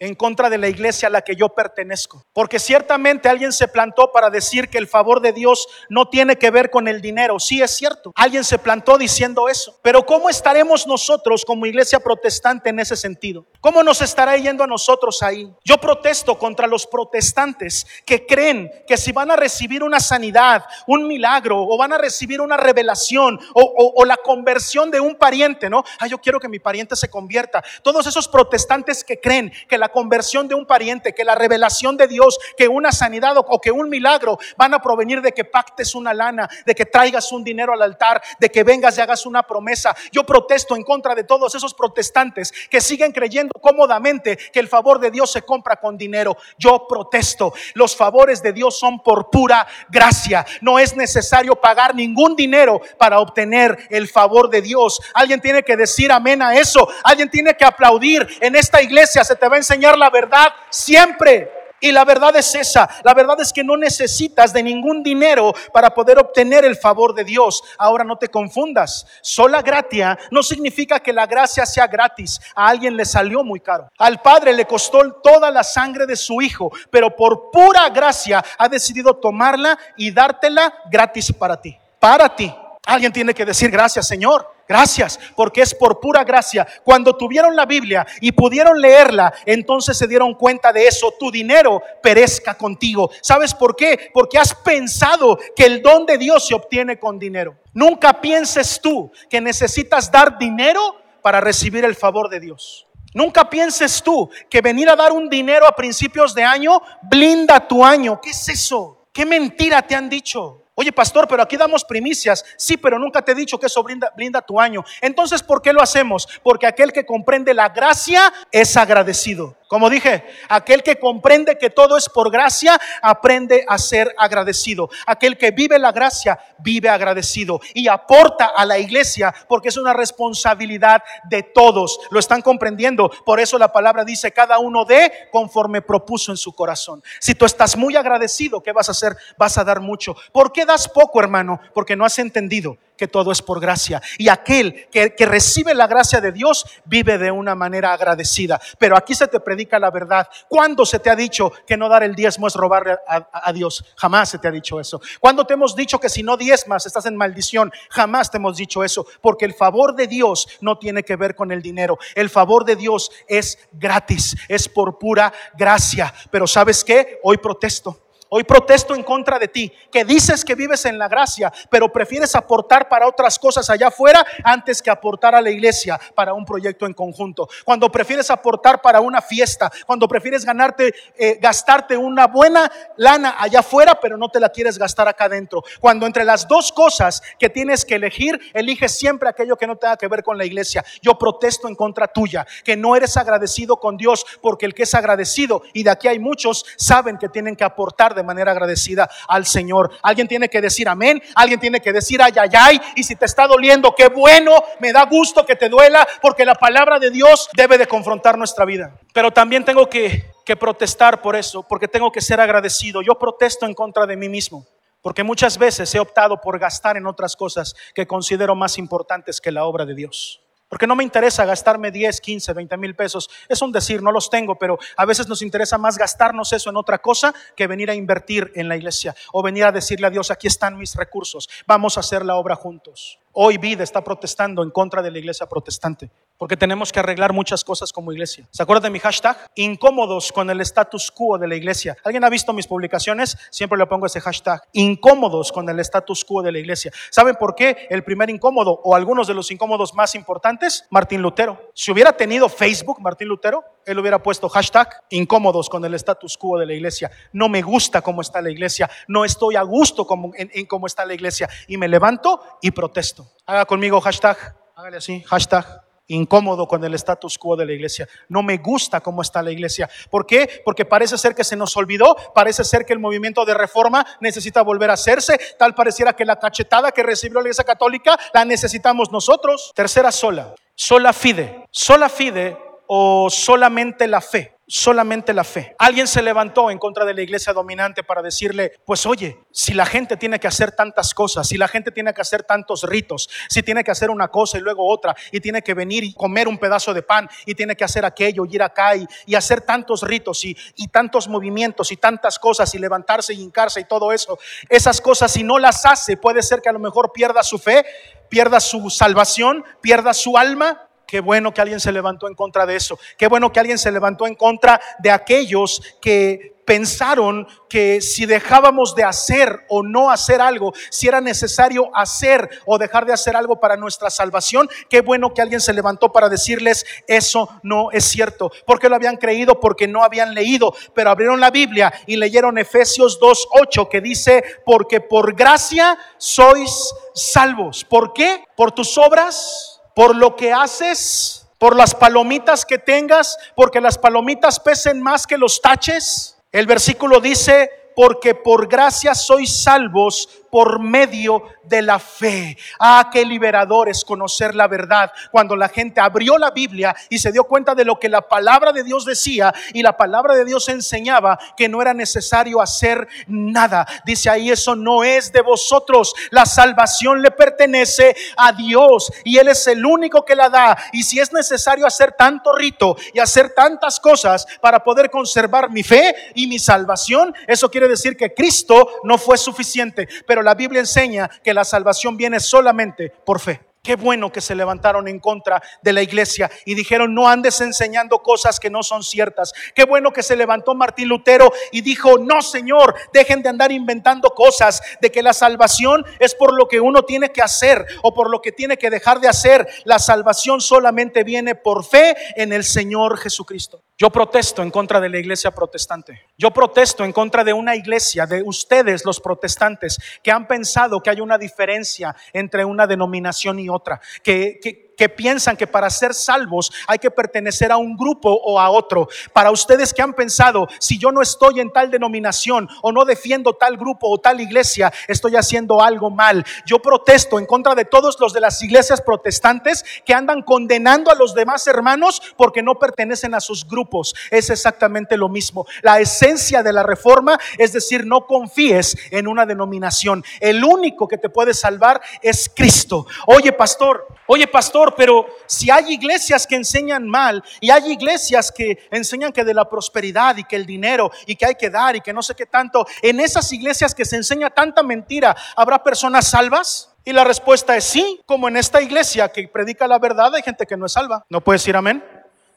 en contra de la iglesia a la que yo pertenezco. Porque ciertamente alguien se plantó para decir que el favor de Dios no tiene que ver con el dinero. Sí es cierto. Alguien se plantó diciendo eso. Pero ¿cómo estaremos nosotros como iglesia protestante en ese sentido? ¿Cómo nos estará yendo a nosotros ahí? Yo protesto contra los protestantes que creen que si van a recibir una sanidad, un milagro, o van a recibir una revelación, o, o la conversión de un pariente, ¿no? Ah, yo quiero que mi pariente se convierta. Todos esos protestantes que creen que la conversión de un pariente, que la revelación de Dios, que una sanidad o, que un milagro van a provenir de que pactes una lana, de que traigas un dinero al altar, de que vengas y hagas una promesa. Yo protesto en contra de todos esos protestantes que siguen creyendo cómodamente que el favor de Dios se compra con dinero. Yo protesto. Los favores de Dios son por pura gracia. No es necesario pagar ningún dinero para obtener el favor de Dios. Alguien tiene que decir amén a eso. Alguien tiene que aplaudir. En esta iglesia se te va a enseñar la verdad siempre. Y la verdad es esa, la verdad es que no necesitas de ningún dinero para poder obtener el favor de Dios. Ahora no te confundas, sola gratia no significa que la gracia sea gratis. A alguien le salió muy caro. Al Padre le costó toda la sangre de su Hijo, pero por pura gracia ha decidido tomarla y dártela gratis para ti. Para ti. Alguien tiene que decir gracias, Señor. Gracias, porque es por pura gracia. Cuando tuvieron la Biblia y pudieron leerla, entonces se dieron cuenta de eso. Tu dinero perezca contigo. ¿Sabes por qué? Porque has pensado que el don de Dios se obtiene con dinero. Nunca pienses tú que necesitas dar dinero para recibir el favor de Dios. Nunca pienses tú que venir a dar un dinero a principios de año blinda tu año. ¿Qué es eso? ¿Qué mentira te han dicho? Oye, pastor, pero aquí damos primicias. Sí, pero nunca te he dicho que eso brinda, brinda, tu año. Entonces, ¿por qué lo hacemos? Porque aquel que comprende la gracia es agradecido. Como dije, aquel que comprende que todo es por gracia, aprende a ser agradecido. Aquel que vive la gracia, vive agradecido y aporta a la iglesia porque es una responsabilidad de todos. ¿Lo están comprendiendo? Por eso la palabra dice, cada uno de conforme propuso en su corazón. Si tú estás muy agradecido, ¿qué vas a hacer? Vas a dar mucho. ¿Por qué das poco, hermano? Porque no has entendido que todo es por gracia. Y aquel que, recibe la gracia de Dios vive de una manera agradecida. Pero aquí se te predica la verdad. ¿Cuándo se te ha dicho que no dar el diezmo es robarle a, Dios? Jamás se te ha dicho eso. ¿Cuándo te hemos dicho que si no diezmas estás en maldición? Jamás te hemos dicho eso. Porque el favor de Dios no tiene que ver con el dinero. El favor de Dios es gratis, es por pura gracia. Pero ¿sabes qué? Hoy protesto Hoy protesto en contra de ti, que dices que vives en la gracia, pero prefieres aportar para otras cosas allá afuera antes que aportar a la iglesia para un proyecto en conjunto. Cuando prefieres aportar para una fiesta, cuando prefieres ganarte, eh, gastarte una buena lana allá afuera, pero no te la quieres gastar acá adentro. Cuando entre las dos cosas que tienes que elegir, eliges siempre aquello que no tenga que ver con la iglesia. Yo protesto en contra tuya, que no eres agradecido con Dios, porque el que es agradecido, y de aquí hay muchos, saben que tienen que aportar de manera agradecida al Señor. Alguien tiene que decir amén, alguien tiene que decir ay, ay, ay, y si te está doliendo, qué bueno, me da gusto que te duela, porque la palabra de Dios debe de confrontar nuestra vida. Pero también tengo que, que protestar por eso, porque tengo que ser agradecido. Yo protesto en contra de mí mismo. Porque muchas veces he optado por gastar en otras cosas que considero más importantes que la obra de Dios. Porque no me interesa gastarme 10, 15, 20 mil pesos. Es un decir, no los tengo, pero a veces nos interesa más gastarnos eso en otra cosa que venir a invertir en la iglesia o venir a decirle a Dios, aquí están mis recursos, vamos a hacer la obra juntos. Hoy vida está protestando en contra de la iglesia protestante. Porque tenemos que arreglar muchas cosas como iglesia. ¿Se acuerdan de mi hashtag? Incómodos con el status quo de la iglesia. ¿Alguien ha visto mis publicaciones? Siempre le pongo ese hashtag. Incómodos con el status quo de la iglesia. ¿Saben por qué? El primer incómodo o algunos de los incómodos más importantes, Martín Lutero. Si hubiera tenido Facebook, Martín Lutero, él hubiera puesto hashtag incómodos con el status quo de la iglesia. No me gusta cómo está la iglesia. No estoy a gusto en, en cómo está la iglesia. Y me levanto y protesto. Haga conmigo hashtag. Hágale así, hashtag incómodo con el status quo de la iglesia. No me gusta cómo está la iglesia. ¿Por qué? Porque parece ser que se nos olvidó, parece ser que el movimiento de reforma necesita volver a hacerse, tal pareciera que la cachetada que recibió la iglesia católica la necesitamos nosotros. Tercera sola, sola fide. Sola fide o solamente la fe solamente la fe. Alguien se levantó en contra de la iglesia dominante para decirle, pues oye, si la gente tiene que hacer tantas cosas, si la gente tiene que hacer tantos ritos, si tiene que hacer una cosa y luego otra, y tiene que venir y comer un pedazo de pan, y tiene que hacer aquello, y ir acá, y, y hacer tantos ritos, y, y tantos movimientos, y tantas cosas, y levantarse y hincarse y todo eso, esas cosas si no las hace, puede ser que a lo mejor pierda su fe, pierda su salvación, pierda su alma, Qué bueno que alguien se levantó en contra de eso. Qué bueno que alguien se levantó en contra de aquellos que pensaron que si dejábamos de hacer o no hacer algo, si era necesario hacer o dejar de hacer algo para nuestra salvación, qué bueno que alguien se levantó para decirles eso no es cierto, porque lo habían creído, porque no habían leído, pero abrieron la Biblia y leyeron Efesios 2.8 que dice, porque por gracia sois salvos. ¿Por qué? Por tus obras por lo que haces, por las palomitas que tengas, porque las palomitas pesen más que los taches. El versículo dice, porque por gracia sois salvos por medio de la fe. Ah, qué liberador es conocer la verdad. Cuando la gente abrió la Biblia y se dio cuenta de lo que la palabra de Dios decía y la palabra de Dios enseñaba que no era necesario hacer nada. Dice ahí, eso no es de vosotros. La salvación le pertenece a Dios y Él es el único que la da. Y si es necesario hacer tanto rito y hacer tantas cosas para poder conservar mi fe y mi salvación, eso quiere decir que Cristo no fue suficiente. Pero la Biblia enseña que la salvación viene solamente por fe. Qué bueno que se levantaron en contra de la iglesia y dijeron, no andes enseñando cosas que no son ciertas. Qué bueno que se levantó Martín Lutero y dijo, no Señor, dejen de andar inventando cosas de que la salvación es por lo que uno tiene que hacer o por lo que tiene que dejar de hacer. La salvación solamente viene por fe en el Señor Jesucristo. Yo protesto en contra de la iglesia protestante. Yo protesto en contra de una iglesia, de ustedes los protestantes, que han pensado que hay una diferencia entre una denominación y otra, que, que, que piensan que para ser salvos hay que pertenecer a un grupo o a otro. Para ustedes que han pensado, si yo no estoy en tal denominación o no defiendo tal grupo o tal iglesia, estoy haciendo algo mal. Yo protesto en contra de todos los de las iglesias protestantes que andan condenando a los demás hermanos porque no pertenecen a sus grupos. Es exactamente lo mismo. La esencia de la reforma es decir, no confíes en una denominación. El único que te puede salvar es Cristo. Oye, pastor, oye, pastor, pero si hay iglesias que enseñan mal y hay iglesias que enseñan que de la prosperidad y que el dinero y que hay que dar y que no sé qué tanto, en esas iglesias que se enseña tanta mentira, ¿habrá personas salvas? Y la respuesta es sí, como en esta iglesia que predica la verdad hay gente que no es salva. ¿No puedes decir amén?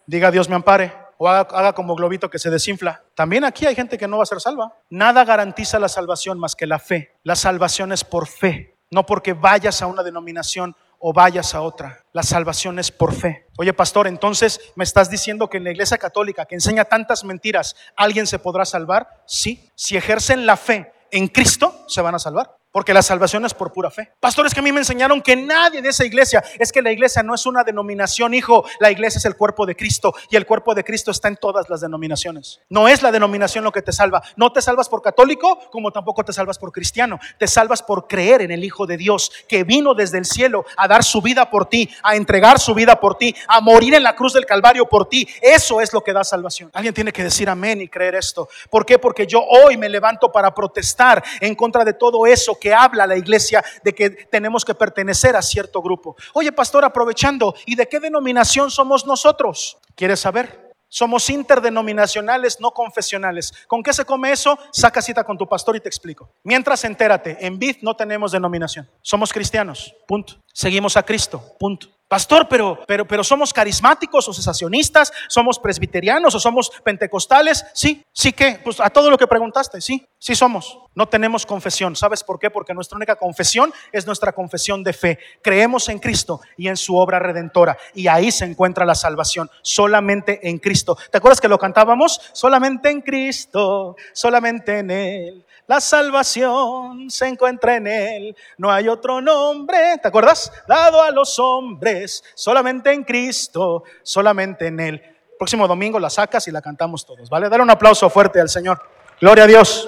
Diga Dios me ampare. O haga, haga, como globito que se desinfla. También aquí hay gente que no va a ser salva. Nada garantiza la salvación más que la fe. La salvación es por fe, no porque vayas a una denominación o vayas a otra. La salvación es por fe. Oye, pastor, entonces me estás diciendo que en la iglesia católica que enseña tantas mentiras, ¿alguien se podrá salvar? Sí, si ejercen la fe en Cristo, se van a salvar. Porque la salvación es por pura fe. Pastores que a mí me enseñaron que nadie de esa iglesia, es que la iglesia no es una denominación, hijo, la iglesia es el cuerpo de Cristo y el cuerpo de Cristo está en todas las denominaciones. No es la denominación lo que te salva. No te salvas por católico como tampoco te salvas por cristiano. Te salvas por creer en el Hijo de Dios que vino desde el cielo a dar su vida por ti, a entregar su vida por ti, a morir en la cruz del Calvario por ti. Eso es lo que da salvación. Alguien tiene que decir amén y creer esto. ¿Por qué? Porque yo hoy me levanto para protestar en contra de todo eso que habla la iglesia de que tenemos que pertenecer a cierto grupo. Oye, pastor, aprovechando, ¿y de qué denominación somos nosotros? ¿Quieres saber? Somos interdenominacionales, no confesionales. ¿Con qué se come eso? Saca cita con tu pastor y te explico. Mientras entérate, en BID no tenemos denominación. Somos cristianos, punto. Seguimos a Cristo, punto. Pastor, pero, pero, pero somos carismáticos o cesacionistas, somos presbiterianos o somos pentecostales. Sí, sí que, pues a todo lo que preguntaste, sí, sí somos. No tenemos confesión. ¿Sabes por qué? Porque nuestra única confesión es nuestra confesión de fe. Creemos en Cristo y en su obra redentora. Y ahí se encuentra la salvación, solamente en Cristo. ¿Te acuerdas que lo cantábamos? Solamente en Cristo, solamente en Él. La salvación se encuentra en Él. No hay otro nombre, ¿te acuerdas? Dado a los hombres, solamente en Cristo, solamente en Él. Próximo domingo la sacas y la cantamos todos, ¿vale? Dale un aplauso fuerte al Señor. Gloria a Dios.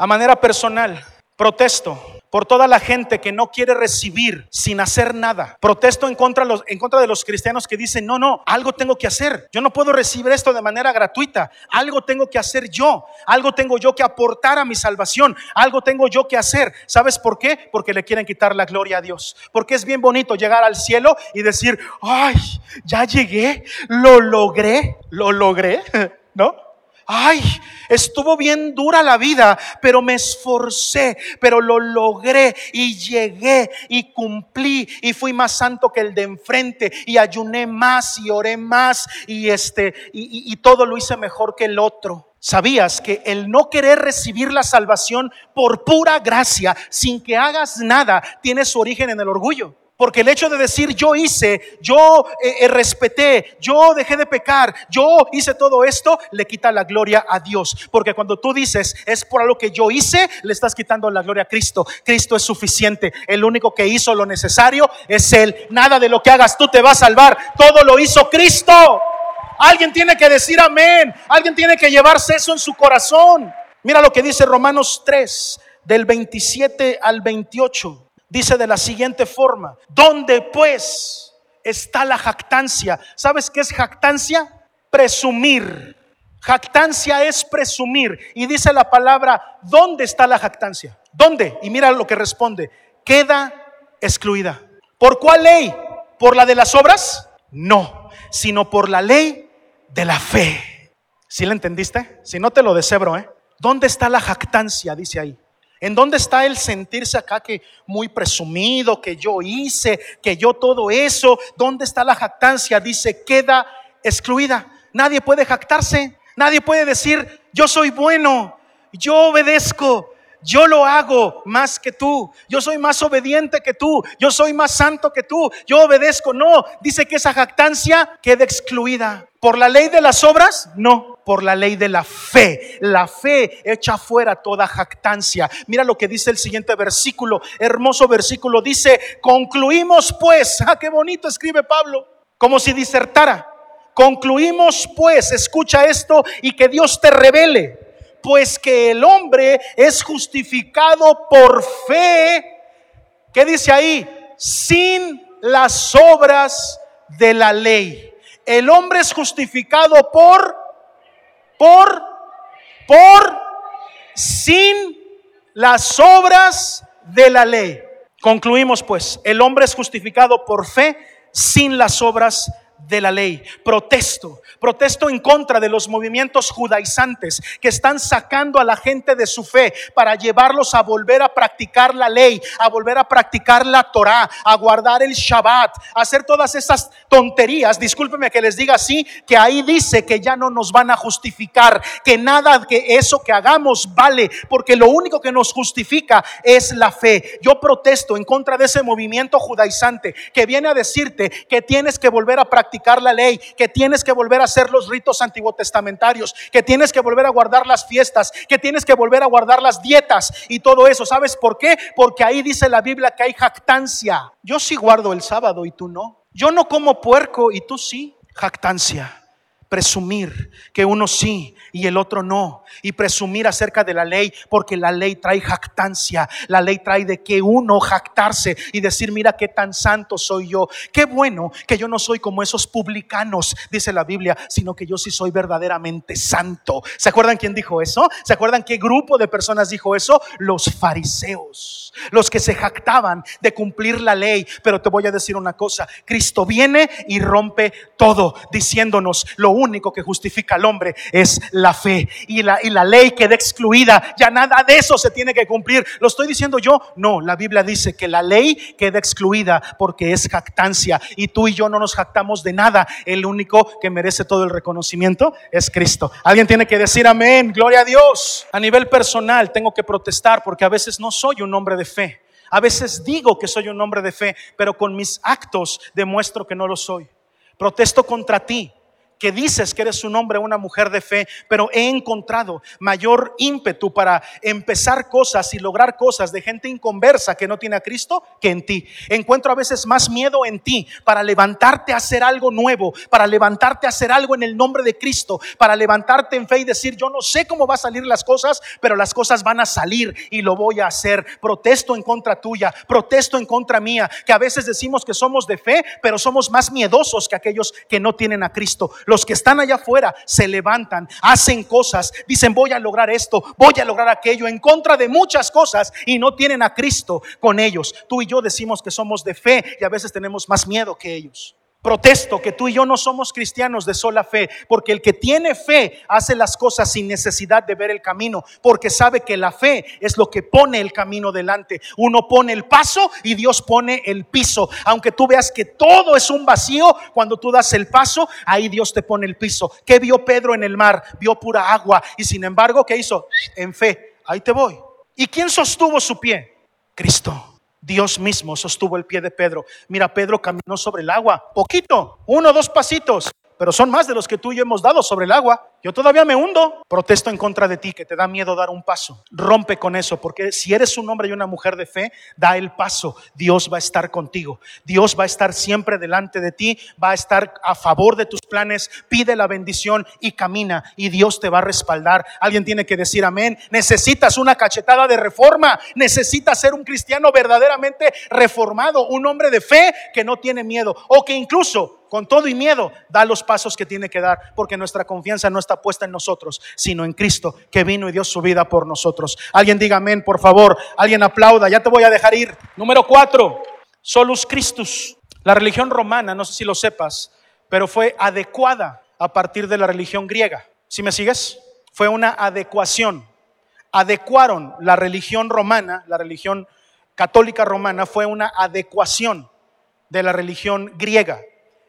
A manera personal, protesto por toda la gente que no quiere recibir sin hacer nada. Protesto en contra, de los cristianos que dicen, no, no, algo tengo que hacer. Yo no puedo recibir esto de manera gratuita. Algo tengo que hacer yo. Algo tengo yo que aportar a mi salvación. Algo tengo yo que hacer. ¿Sabes por qué? Porque le quieren quitar la gloria a Dios. Porque es bien bonito llegar al cielo y decir, ay, ya llegué, lo logré, lo logré, ¿no? Ay, estuvo bien dura la vida, pero me esforcé, pero lo logré y llegué y cumplí y fui más santo que el de enfrente y ayuné más y oré más y este y, y todo lo hice mejor que el otro. ¿Sabías que el no querer recibir la salvación por pura gracia, sin que hagas nada, tiene su origen en el orgullo? Porque el hecho de decir yo hice, yo eh, eh, respeté, yo dejé de pecar, yo hice todo esto, le quita la gloria a Dios. Porque cuando tú dices es por lo que yo hice, le estás quitando la gloria a Cristo. Cristo es suficiente. El único que hizo lo necesario es Él. Nada de lo que hagas tú te va a salvar. Todo lo hizo Cristo. Alguien tiene que decir amén. Alguien tiene que llevarse eso en su corazón. Mira lo que dice Romanos 3, del 27 al 28 dice de la siguiente forma, ¿dónde pues está la jactancia? ¿Sabes qué es jactancia? Presumir. Jactancia es presumir. Y dice la palabra, ¿dónde está la jactancia? ¿Dónde? Y mira lo que responde, queda excluida. ¿Por cuál ley? ¿Por la de las obras? No, sino por la ley de la fe. ¿Sí la entendiste? Si no te lo desebro, ¿eh? ¿Dónde está la jactancia? Dice ahí. ¿En dónde está el sentirse acá que muy presumido, que yo hice, que yo todo eso? ¿Dónde está la jactancia? Dice, queda excluida. Nadie puede jactarse. Nadie puede decir, yo soy bueno, yo obedezco, yo lo hago más que tú, yo soy más obediente que tú, yo soy más santo que tú, yo obedezco. No, dice que esa jactancia queda excluida. ¿Por la ley de las obras? No, por la ley de la fe. La fe echa fuera toda jactancia. Mira lo que dice el siguiente versículo, hermoso versículo. Dice, concluimos pues, ah, qué bonito escribe Pablo, como si disertara. Concluimos pues, escucha esto y que Dios te revele pues que el hombre es justificado por fe, ¿qué dice ahí? Sin las obras de la ley. El hombre es justificado por, por, por, sin las obras de la ley. Concluimos pues, el hombre es justificado por fe sin las obras de la ley. Protesto, protesto en contra de los movimientos judaizantes que están sacando a la gente de su fe para llevarlos a volver a practicar la ley, a volver a practicar la Torah, a guardar el Shabbat, a hacer todas esas tonterías. Discúlpeme que les diga así, que ahí dice que ya no nos van a justificar, que nada que eso que hagamos vale, porque lo único que nos justifica es la fe. Yo protesto en contra de ese movimiento judaizante que viene a decirte que tienes que volver a practicar practicar la ley, que tienes que volver a hacer los ritos antiguo testamentarios, que tienes que volver a guardar las fiestas, que tienes que volver a guardar las dietas y todo eso. ¿Sabes por qué? Porque ahí dice la Biblia que hay jactancia. Yo sí guardo el sábado y tú no. Yo no como puerco y tú sí. Jactancia presumir que uno sí y el otro no, y presumir acerca de la ley, porque la ley trae jactancia, la ley trae de que uno jactarse y decir, mira qué tan santo soy yo, qué bueno que yo no soy como esos publicanos, dice la Biblia, sino que yo sí soy verdaderamente santo. ¿Se acuerdan quién dijo eso? ¿Se acuerdan qué grupo de personas dijo eso? Los fariseos, los que se jactaban de cumplir la ley, pero te voy a decir una cosa, Cristo viene y rompe todo, diciéndonos, lo único que justifica al hombre es la fe. Y la, y la ley queda excluida. Ya nada de eso se tiene que cumplir. ¿Lo estoy diciendo yo? No, la Biblia dice que la ley queda excluida porque es jactancia. Y tú y yo no nos jactamos de nada. El único que merece todo el reconocimiento es Cristo. Alguien tiene que decir amén, gloria a Dios. A nivel personal tengo que protestar porque a veces no soy un hombre de fe. A veces digo que soy un hombre de fe, pero con mis actos demuestro que no lo soy. Protesto contra ti que dices que eres un hombre una mujer de fe, pero he encontrado mayor ímpetu para empezar cosas y lograr cosas de gente inconversa que no tiene a Cristo que en ti. Encuentro a veces más miedo en ti para levantarte a hacer algo nuevo, para levantarte a hacer algo en el nombre de Cristo, para levantarte en fe y decir, yo no sé cómo va a salir las cosas, pero las cosas van a salir y lo voy a hacer. Protesto en contra tuya, protesto en contra mía, que a veces decimos que somos de fe, pero somos más miedosos que aquellos que no tienen a Cristo. Los que están allá afuera se levantan, hacen cosas, dicen voy a lograr esto, voy a lograr aquello, en contra de muchas cosas y no tienen a Cristo con ellos. Tú y yo decimos que somos de fe y a veces tenemos más miedo que ellos. Protesto que tú y yo no somos cristianos de sola fe, porque el que tiene fe hace las cosas sin necesidad de ver el camino, porque sabe que la fe es lo que pone el camino delante. Uno pone el paso y Dios pone el piso. Aunque tú veas que todo es un vacío, cuando tú das el paso, ahí Dios te pone el piso. ¿Qué vio Pedro en el mar? Vio pura agua y sin embargo, ¿qué hizo? En fe, ahí te voy. ¿Y quién sostuvo su pie? Cristo. Dios mismo sostuvo el pie de Pedro. Mira, Pedro caminó sobre el agua, poquito, uno dos pasitos, pero son más de los que tú y yo hemos dado sobre el agua. Yo todavía me hundo. Protesto en contra de ti que te da miedo dar un paso. Rompe con eso, porque si eres un hombre y una mujer de fe, da el paso. Dios va a estar contigo. Dios va a estar siempre delante de ti, va a estar a favor de tus planes. Pide la bendición y camina y Dios te va a respaldar. Alguien tiene que decir amén. Necesitas una cachetada de reforma. Necesitas ser un cristiano verdaderamente reformado, un hombre de fe que no tiene miedo o que incluso con todo y miedo, da los pasos que tiene que dar, porque nuestra confianza no está puesta en nosotros, sino en Cristo, que vino y dio su vida por nosotros. Alguien diga amén, por favor. Alguien aplauda, ya te voy a dejar ir. Número cuatro, Solus Christus. La religión romana, no sé si lo sepas, pero fue adecuada a partir de la religión griega. ¿Sí me sigues? Fue una adecuación. Adecuaron la religión romana, la religión católica romana, fue una adecuación de la religión griega.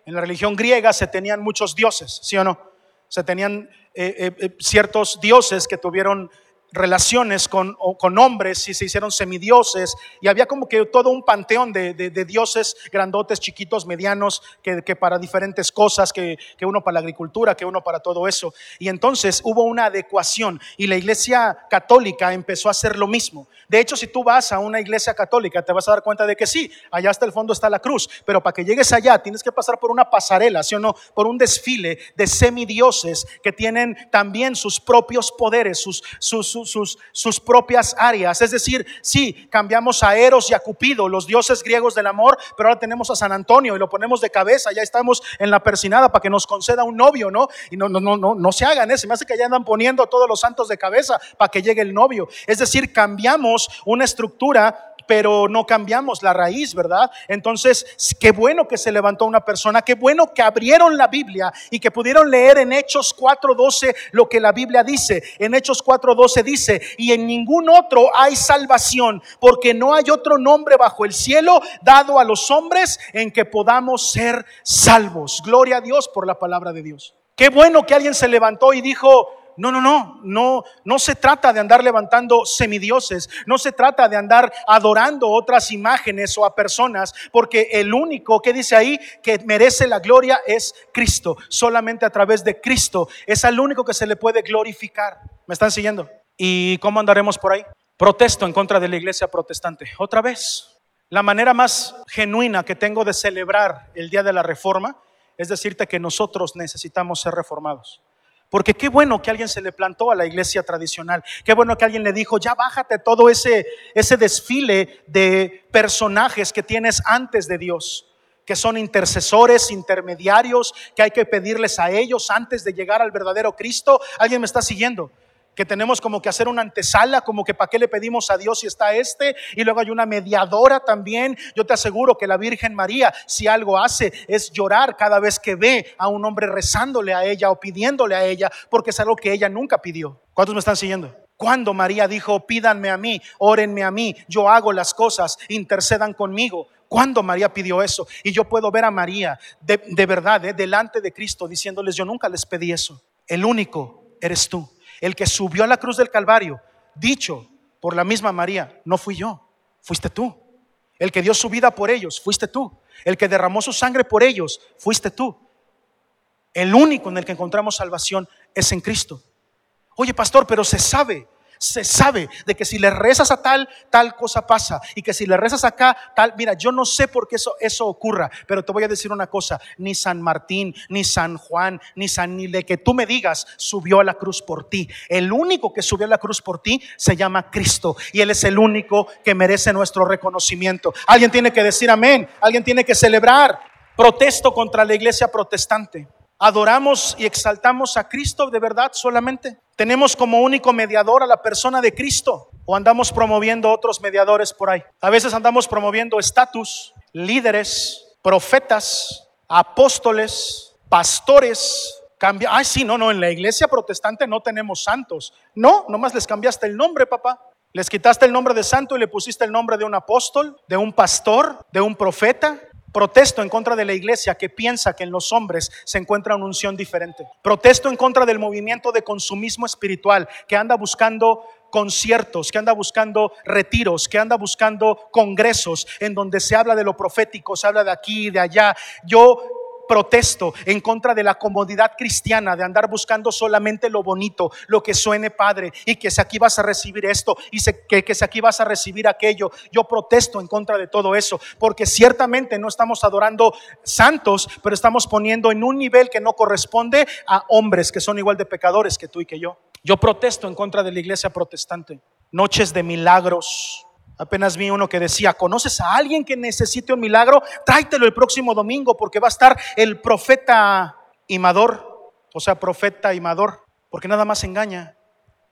En la religión griega se tenían muchos dioses, ¿sí o no? Se tenían eh, eh, eh, ciertos dioses que tuvieron relaciones con, con, hombres y se hicieron semidioses y había como que todo un panteón de, dioses grandotes, chiquitos, medianos, que, para diferentes cosas, que, que, uno para la agricultura, que uno para todo eso. Y entonces hubo una adecuación y la iglesia católica empezó a hacer lo mismo. De hecho, si tú vas a una iglesia católica, te vas a dar cuenta de que sí, allá hasta el fondo está la cruz, pero para que llegues allá tienes que pasar por una pasarela, ¿sí o no? Por un desfile de semidioses que tienen también sus propios poderes, sus, sus sus, propias áreas. Es decir, sí, cambiamos a Eros y a Cupido, los dioses griegos del amor, pero ahora tenemos a San Antonio y lo ponemos de cabeza, ya estamos en la persinada para que nos conceda un novio, ¿no? Y no, no, no, no, no se hagan, ¿eh? se me hace que ya andan poniendo a todos los santos de cabeza para que llegue el novio. Es decir, cambiamos una estructura pero no cambiamos la raíz, ¿verdad? Entonces, qué bueno que se levantó una persona, qué bueno que abrieron la Biblia y que pudieron leer en Hechos 4:12 lo que la Biblia dice. En Hechos 4:12 dice, y en ningún otro hay salvación, porque no hay otro nombre bajo el cielo dado a los hombres en que podamos ser salvos. Gloria a Dios por la palabra de Dios. Qué bueno que alguien se levantó y dijo, no, no, no, no, no se trata de andar levantando semidioses, no se trata de andar adorando otras imágenes o a personas, porque el único que dice ahí que merece la gloria es Cristo. Solamente a través de Cristo es al único que se le puede glorificar. ¿Me están siguiendo? ¿Y cómo andaremos por ahí? Protesto en contra de la iglesia protestante. Otra vez, la manera más genuina que tengo de celebrar el día de la reforma es decirte que nosotros necesitamos ser reformados. Porque qué bueno que alguien se le plantó a la iglesia tradicional. Qué bueno que alguien le dijo, ya bájate todo ese, ese desfile de personajes que tienes antes de Dios, que son intercesores, intermediarios, que hay que pedirles a ellos antes de llegar al verdadero Cristo. ¿Alguien me está siguiendo? Que tenemos como que hacer una antesala, como que para qué le pedimos a Dios si está este, y luego hay una mediadora también. Yo te aseguro que la Virgen María, si algo hace, es llorar cada vez que ve a un hombre rezándole a ella o pidiéndole a ella, porque es algo que ella nunca pidió. ¿Cuántos me están siguiendo? Cuando María dijo, pídanme a mí, órenme a mí, yo hago las cosas, intercedan conmigo. Cuando María pidió eso? Y yo puedo ver a María de, verdad, eh, delante de Cristo, diciéndoles, yo nunca les pedí eso. El único eres tú el que subió a la cruz del Calvario, dicho por la misma María, no fui yo, fuiste tú. El que dio su vida por ellos, fuiste tú. El que derramó su sangre por ellos, fuiste tú. El único en el que encontramos salvación es en Cristo. Oye, pastor, pero se sabe se sabe de que si le rezas a tal, tal cosa pasa. Y que si le rezas acá, tal, mira, yo no sé por qué eso, eso ocurra, pero te voy a decir una cosa, ni San Martín, ni San Juan, ni San ni de que tú me digas, subió a la cruz por ti. El único que subió a la cruz por ti se llama Cristo. Y Él es el único que merece nuestro reconocimiento. Alguien tiene que decir amén, alguien tiene que celebrar. Protesto contra la iglesia protestante. ¿Adoramos y exaltamos a Cristo de verdad solamente? ¿Tenemos como único mediador a la persona de Cristo? ¿O andamos promoviendo otros mediadores por ahí? A veces andamos promoviendo estatus, líderes, profetas, apóstoles, pastores. Cambia, ay, sí, no, no, en la iglesia protestante no tenemos santos. No, nomás les cambiaste el nombre, papá. Les quitaste el nombre de santo y le pusiste el nombre de un apóstol, de un pastor, de un profeta. Protesto en contra de la iglesia que piensa que en los hombres se encuentra una unción diferente. Protesto en contra del movimiento de consumismo espiritual que anda buscando conciertos, que anda buscando retiros, que anda buscando congresos en donde se habla de lo profético, se habla de aquí y de allá. Yo protesto en contra de la comodidad cristiana de andar buscando solamente lo bonito, lo que suene padre y que si aquí vas a recibir esto y que, que si aquí vas a recibir aquello. Yo protesto en contra de todo eso porque ciertamente no estamos adorando santos, pero estamos poniendo en un nivel que no corresponde a hombres que son igual de pecadores que tú y que yo. Yo protesto en contra de la iglesia protestante. Noches de milagros, Apenas vi uno que decía, ¿conoces a alguien que necesite un milagro? Tráetelo el próximo domingo porque va a estar el profeta Imador, o sea, profeta Imador, porque nada más engaña,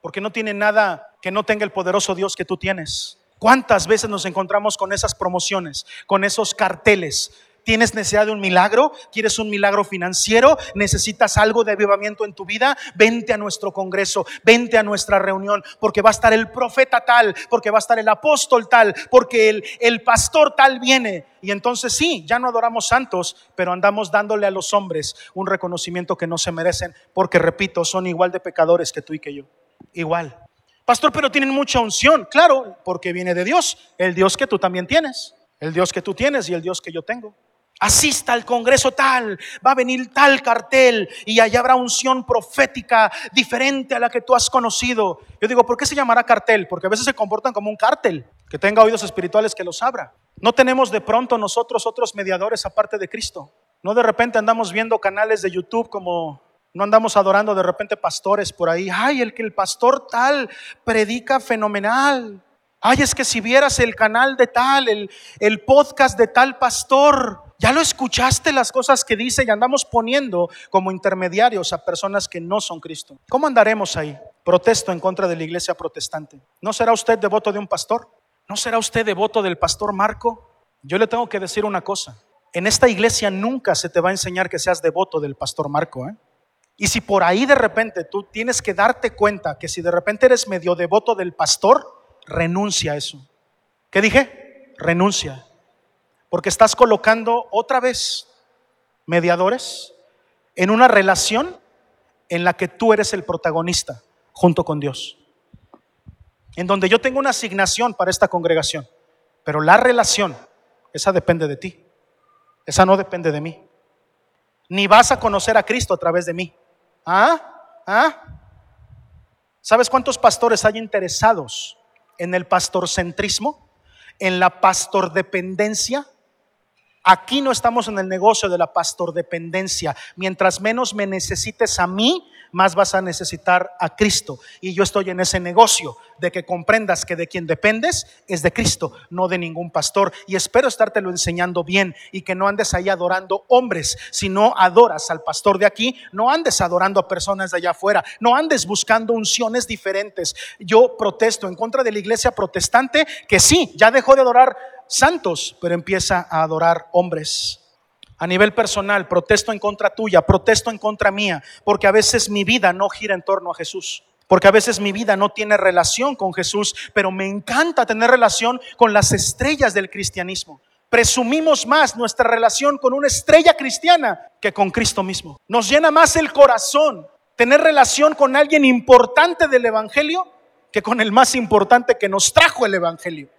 porque no tiene nada que no tenga el poderoso Dios que tú tienes. ¿Cuántas veces nos encontramos con esas promociones, con esos carteles? ¿Tienes necesidad de un milagro? ¿Quieres un milagro financiero? ¿Necesitas algo de avivamiento en tu vida? Vente a nuestro congreso, vente a nuestra reunión, porque va a estar el profeta tal, porque va a estar el apóstol tal, porque el, el pastor tal viene. Y entonces sí, ya no adoramos santos, pero andamos dándole a los hombres un reconocimiento que no se merecen, porque repito, son igual de pecadores que tú y que yo. Igual. Pastor, pero tienen mucha unción. Claro, porque viene de Dios, el Dios que tú también tienes, el Dios que tú tienes y el Dios que yo tengo asista al Congreso tal, va a venir tal cartel y allá habrá unción profética diferente a la que tú has conocido. Yo digo, ¿por qué se llamará cartel? Porque a veces se comportan como un cartel, que tenga oídos espirituales que los abra. No tenemos de pronto nosotros otros mediadores aparte de Cristo. No de repente andamos viendo canales de YouTube como no andamos adorando de repente pastores por ahí. Ay, el que el pastor tal predica fenomenal. Ay, es que si vieras el canal de tal, el, el podcast de tal pastor, ya lo escuchaste las cosas que dice y andamos poniendo como intermediarios a personas que no son Cristo. ¿Cómo andaremos ahí? Protesto en contra de la iglesia protestante. ¿No será usted devoto de un pastor? ¿No será usted devoto del pastor Marco? Yo le tengo que decir una cosa. En esta iglesia nunca se te va a enseñar que seas devoto del pastor Marco. ¿eh? Y si por ahí de repente tú tienes que darte cuenta que si de repente eres medio devoto del pastor, renuncia a eso. ¿Qué dije? Renuncia. Porque estás colocando otra vez mediadores en una relación en la que tú eres el protagonista junto con Dios. En donde yo tengo una asignación para esta congregación, pero la relación, esa depende de ti. Esa no depende de mí. Ni vas a conocer a Cristo a través de mí. ¿Ah? ¿Ah? ¿Sabes cuántos pastores hay interesados en el pastorcentrismo? ¿En la pastordependencia? Aquí no estamos en el negocio de la pastordependencia. Mientras menos me necesites a mí, más vas a necesitar a Cristo. Y yo estoy en ese negocio. de que comprendas que de quien dependes es de Cristo, no de ningún pastor. Y espero estártelo enseñando bien y que no andes ahí adorando hombres. Si no adoras al pastor de aquí, no andes adorando a personas de allá afuera, no andes buscando unciones diferentes. Yo protesto en contra de la iglesia protestante que sí, ya dejó de adorar santos, pero empieza a adorar hombres. A nivel personal, protesto en contra tuya, protesto en contra mía, porque a veces mi vida no gira en torno a Jesús. Porque a veces mi vida no tiene relación con Jesús, pero me encanta tener relación con las estrellas del cristianismo. Presumimos más nuestra relación con una estrella cristiana que con Cristo mismo. Nos llena más el corazón tener relación con alguien importante del Evangelio que con el más importante que nos trajo el Evangelio.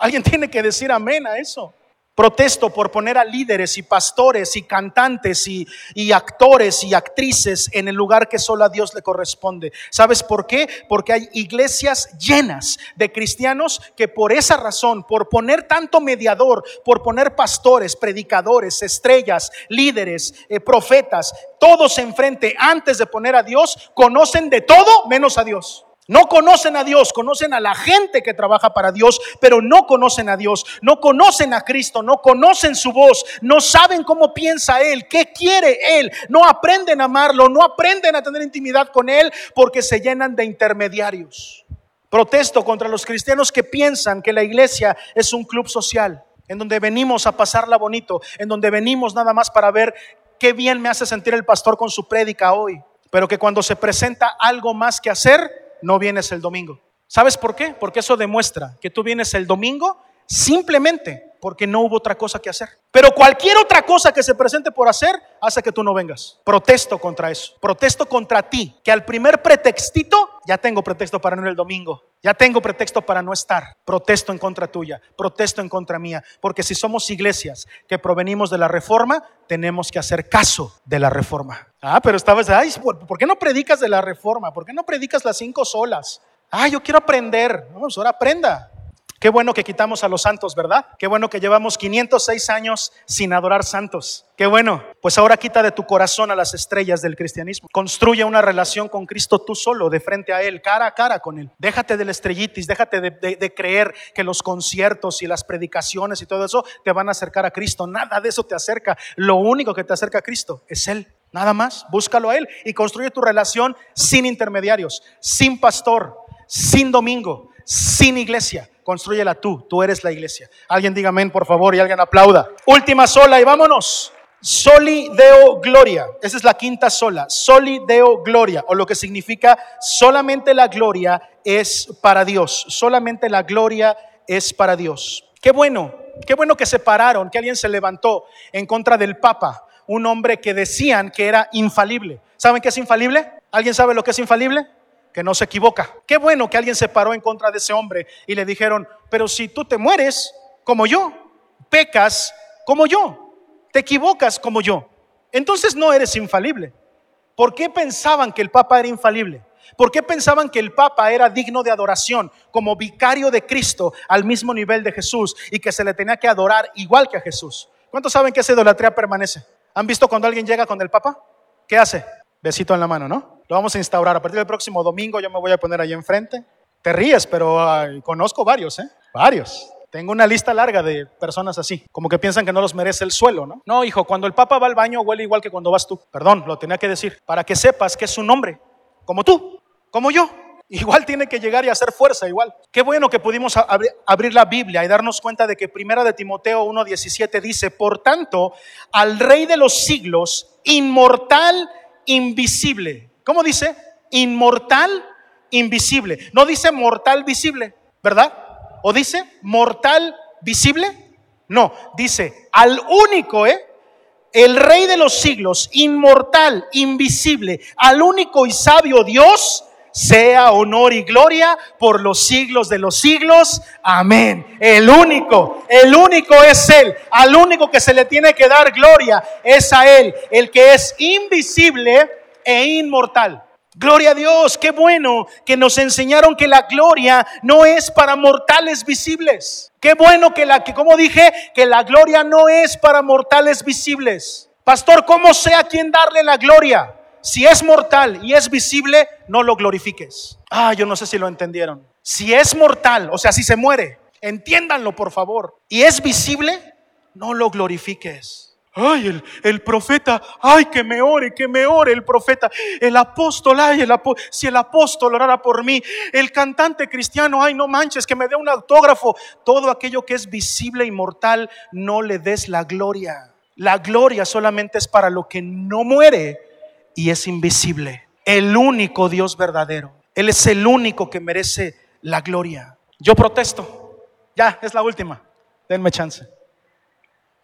Alguien tiene que decir amén a eso. Protesto por poner a líderes y pastores y cantantes y, actores y actrices en el lugar que solo a Dios le corresponde. ¿Sabes por qué? Porque hay iglesias llenas de cristianos que por esa razón, por poner tanto mediador, por poner pastores, predicadores, estrellas, líderes, eh, profetas, todos enfrente antes de poner a Dios, conocen de todo menos a Dios. No conocen a Dios, conocen a la gente que trabaja para Dios, pero no conocen a Dios, no conocen a Cristo, no conocen su voz, no saben cómo piensa Él, qué quiere Él, no aprenden a amarlo, no aprenden a tener intimidad con Él porque se llenan de intermediarios. Protesto contra los cristianos que piensan que la iglesia es un club social, en donde venimos a pasarla bonito, en donde venimos nada más para ver qué bien me hace sentir el pastor con su prédica hoy, pero que cuando se presenta algo más que hacer, no vienes el domingo. ¿Sabes por qué? Porque eso demuestra que tú vienes el domingo simplemente porque no hubo otra cosa que hacer. Pero cualquier otra cosa que se presente por hacer hace que tú no vengas. Protesto contra eso. Protesto contra ti, que al primer pretextito ya tengo pretexto para no ir el domingo. Ya tengo pretexto para no estar. Protesto en contra tuya, protesto en contra mía, porque si somos iglesias que provenimos de la reforma, tenemos que hacer caso de la reforma. Ah, pero estabas, ay, ¿por qué no predicas de la reforma? ¿Por qué no predicas las cinco solas? Ah, yo quiero aprender. Vamos, ahora aprenda. Qué bueno que quitamos a los santos, ¿verdad? Qué bueno que llevamos 506 años sin adorar santos. Qué bueno. Pues ahora quita de tu corazón a las estrellas del cristianismo. Construye una relación con Cristo tú solo, de frente a Él, cara a cara con Él. Déjate del estrellitis, déjate de, de creer que los conciertos y las predicaciones y todo eso te van a acercar a Cristo. Nada de eso te acerca. Lo único que te acerca a Cristo es Él. Nada más. Búscalo a Él y construye tu relación sin intermediarios, sin pastor, sin domingo, sin iglesia Construyela tú, tú eres la iglesia. Alguien diga amén, por favor, y alguien aplauda. Última sola y vámonos. Soli Deo Gloria. Esa es la quinta sola. Soli Deo Gloria, o lo que significa solamente la gloria es para Dios. Solamente la gloria es para Dios. Qué bueno, qué bueno que se pararon, que alguien se levantó en contra del Papa, un hombre que decían que era infalible. ¿Saben qué es infalible? ¿Alguien sabe lo que es infalible? Que no se equivoca. Qué bueno que alguien se paró en contra de ese hombre y le dijeron, pero si tú te mueres como yo, pecas como yo, te equivocas como yo, entonces no eres infalible. ¿Por qué pensaban que el Papa era infalible? ¿Por qué pensaban que el Papa era digno de adoración como vicario de Cristo al mismo nivel de Jesús y que se le tenía que adorar igual que a Jesús? ¿Cuántos saben que esa idolatría permanece? ¿Han visto cuando alguien llega con el Papa? ¿Qué hace? Besito en la mano, ¿no? Lo vamos a instaurar. A partir del próximo domingo yo me voy a poner ahí enfrente. Te ríes, pero conozco varios, ¿eh? Varios. Tengo una lista larga de personas así, como que piensan que no los merece el suelo, ¿no? No, hijo, cuando el Papa va al baño huele igual que cuando vas tú. Perdón, lo tenía que decir. Para que sepas que es un hombre, como tú, como yo. Igual tiene que llegar y hacer fuerza, igual. Qué bueno que pudimos abrir la Biblia y darnos cuenta de que Primera de Timoteo 1.17 dice, por tanto, al Rey de los siglos, inmortal invisible. ¿Cómo dice? Inmortal, invisible. No dice mortal visible, ¿verdad? ¿O dice mortal visible? No, dice al único, ¿eh? El rey de los siglos, inmortal, invisible, al único y sabio Dios, sea honor y gloria por los siglos de los siglos. Amén. El único, el único es Él. Al único que se le tiene que dar gloria es a Él, el que es invisible e inmortal. Gloria a Dios, qué bueno que nos enseñaron que la gloria no es para mortales visibles. Qué bueno que la que como dije, que la gloria no es para mortales visibles. Pastor, ¿cómo sé a quién darle la gloria? Si es mortal y es visible, no lo glorifiques. Ah, yo no sé si lo entendieron. Si es mortal, o sea, si se muere, entiéndanlo por favor. Y es visible, no lo glorifiques. Ay, el, el, profeta, ay, que me ore, que me ore el profeta. El apóstol, ay, el si el apóstol orara por mí. El cantante cristiano, ay, no manches, que me dé un autógrafo. Todo aquello que es visible y mortal, no le des la gloria. La gloria solamente es para lo que no muere y es invisible. El único Dios verdadero. Él es el único que merece la gloria. Yo protesto. Ya, es la última. Denme chance.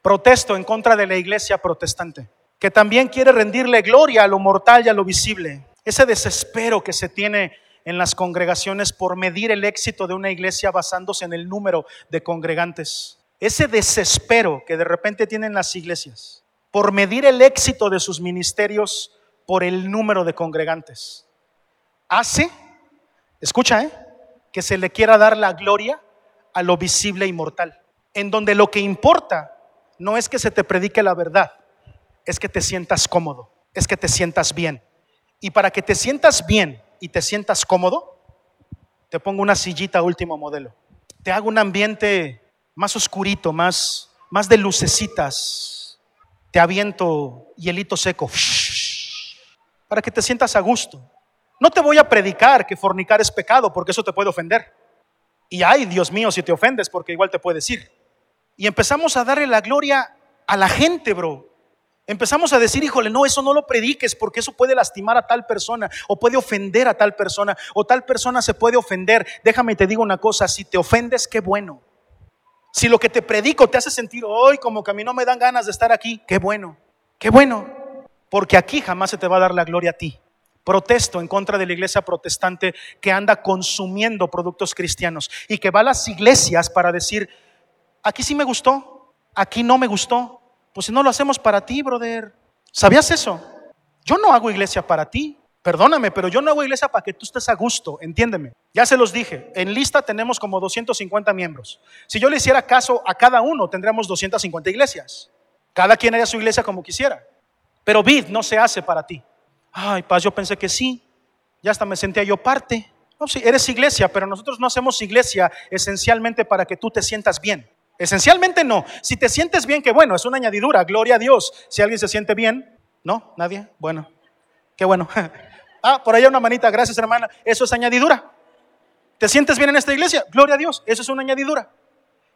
Protesto en contra de la iglesia protestante, que también quiere rendirle gloria a lo mortal y a lo visible. Ese desespero que se tiene en las congregaciones por medir el éxito de una iglesia basándose en el número de congregantes. Ese desespero que de repente tienen las iglesias por medir el éxito de sus ministerios por el número de congregantes. Hace, escucha, ¿eh? que se le quiera dar la gloria a lo visible y mortal, en donde lo que importa no es que se te predique la verdad, es que te sientas cómodo, es que te sientas bien. Y para que te sientas bien y te sientas cómodo, te pongo una sillita último modelo. Te hago un ambiente más oscurito, más, más de lucecitas. Te aviento hielito seco para que te sientas a gusto. No te voy a predicar que fornicar es pecado porque eso te puede ofender. Y ay, Dios mío, si te ofendes porque igual te puedes ir. Y empezamos a darle la gloria a la gente, bro. Empezamos a decir, híjole, no, eso no lo prediques porque eso puede lastimar a tal persona o puede ofender a tal persona o tal persona se puede ofender. Déjame te digo una cosa, si te ofendes, qué bueno. Si lo que te predico te hace sentir hoy como que a mí no me dan ganas de estar aquí, qué bueno, qué bueno. Porque aquí jamás se te va a dar la gloria a ti. Protesto en contra de la iglesia protestante que anda consumiendo productos cristianos y que va a las iglesias para decir, aquí sí me gustó, aquí no me gustó. Pues si no lo hacemos para ti, brother. ¿Sabías eso? Yo no hago iglesia para ti. Perdóname, pero yo no hago iglesia para que tú estés a gusto, entiéndeme. Ya se los dije, en lista tenemos como 250 miembros. Si yo le hiciera caso a cada uno, tendríamos 250 iglesias. Cada quien haría su iglesia como quisiera. Pero vid no se hace para ti. Ay, paz, yo pensé que sí. Ya hasta me sentía yo parte. No, sí, eres iglesia, pero nosotros no hacemos iglesia esencialmente para que tú te sientas bien. Esencialmente no. Si te sientes bien, que bueno, es una añadidura, gloria a Dios. Si alguien se siente bien, ¿no? ¿Nadie? Bueno, qué bueno. ah, por allá una manita, gracias hermana. Eso es añadidura. ¿Te sientes bien en esta iglesia? Gloria a Dios, eso es una añadidura.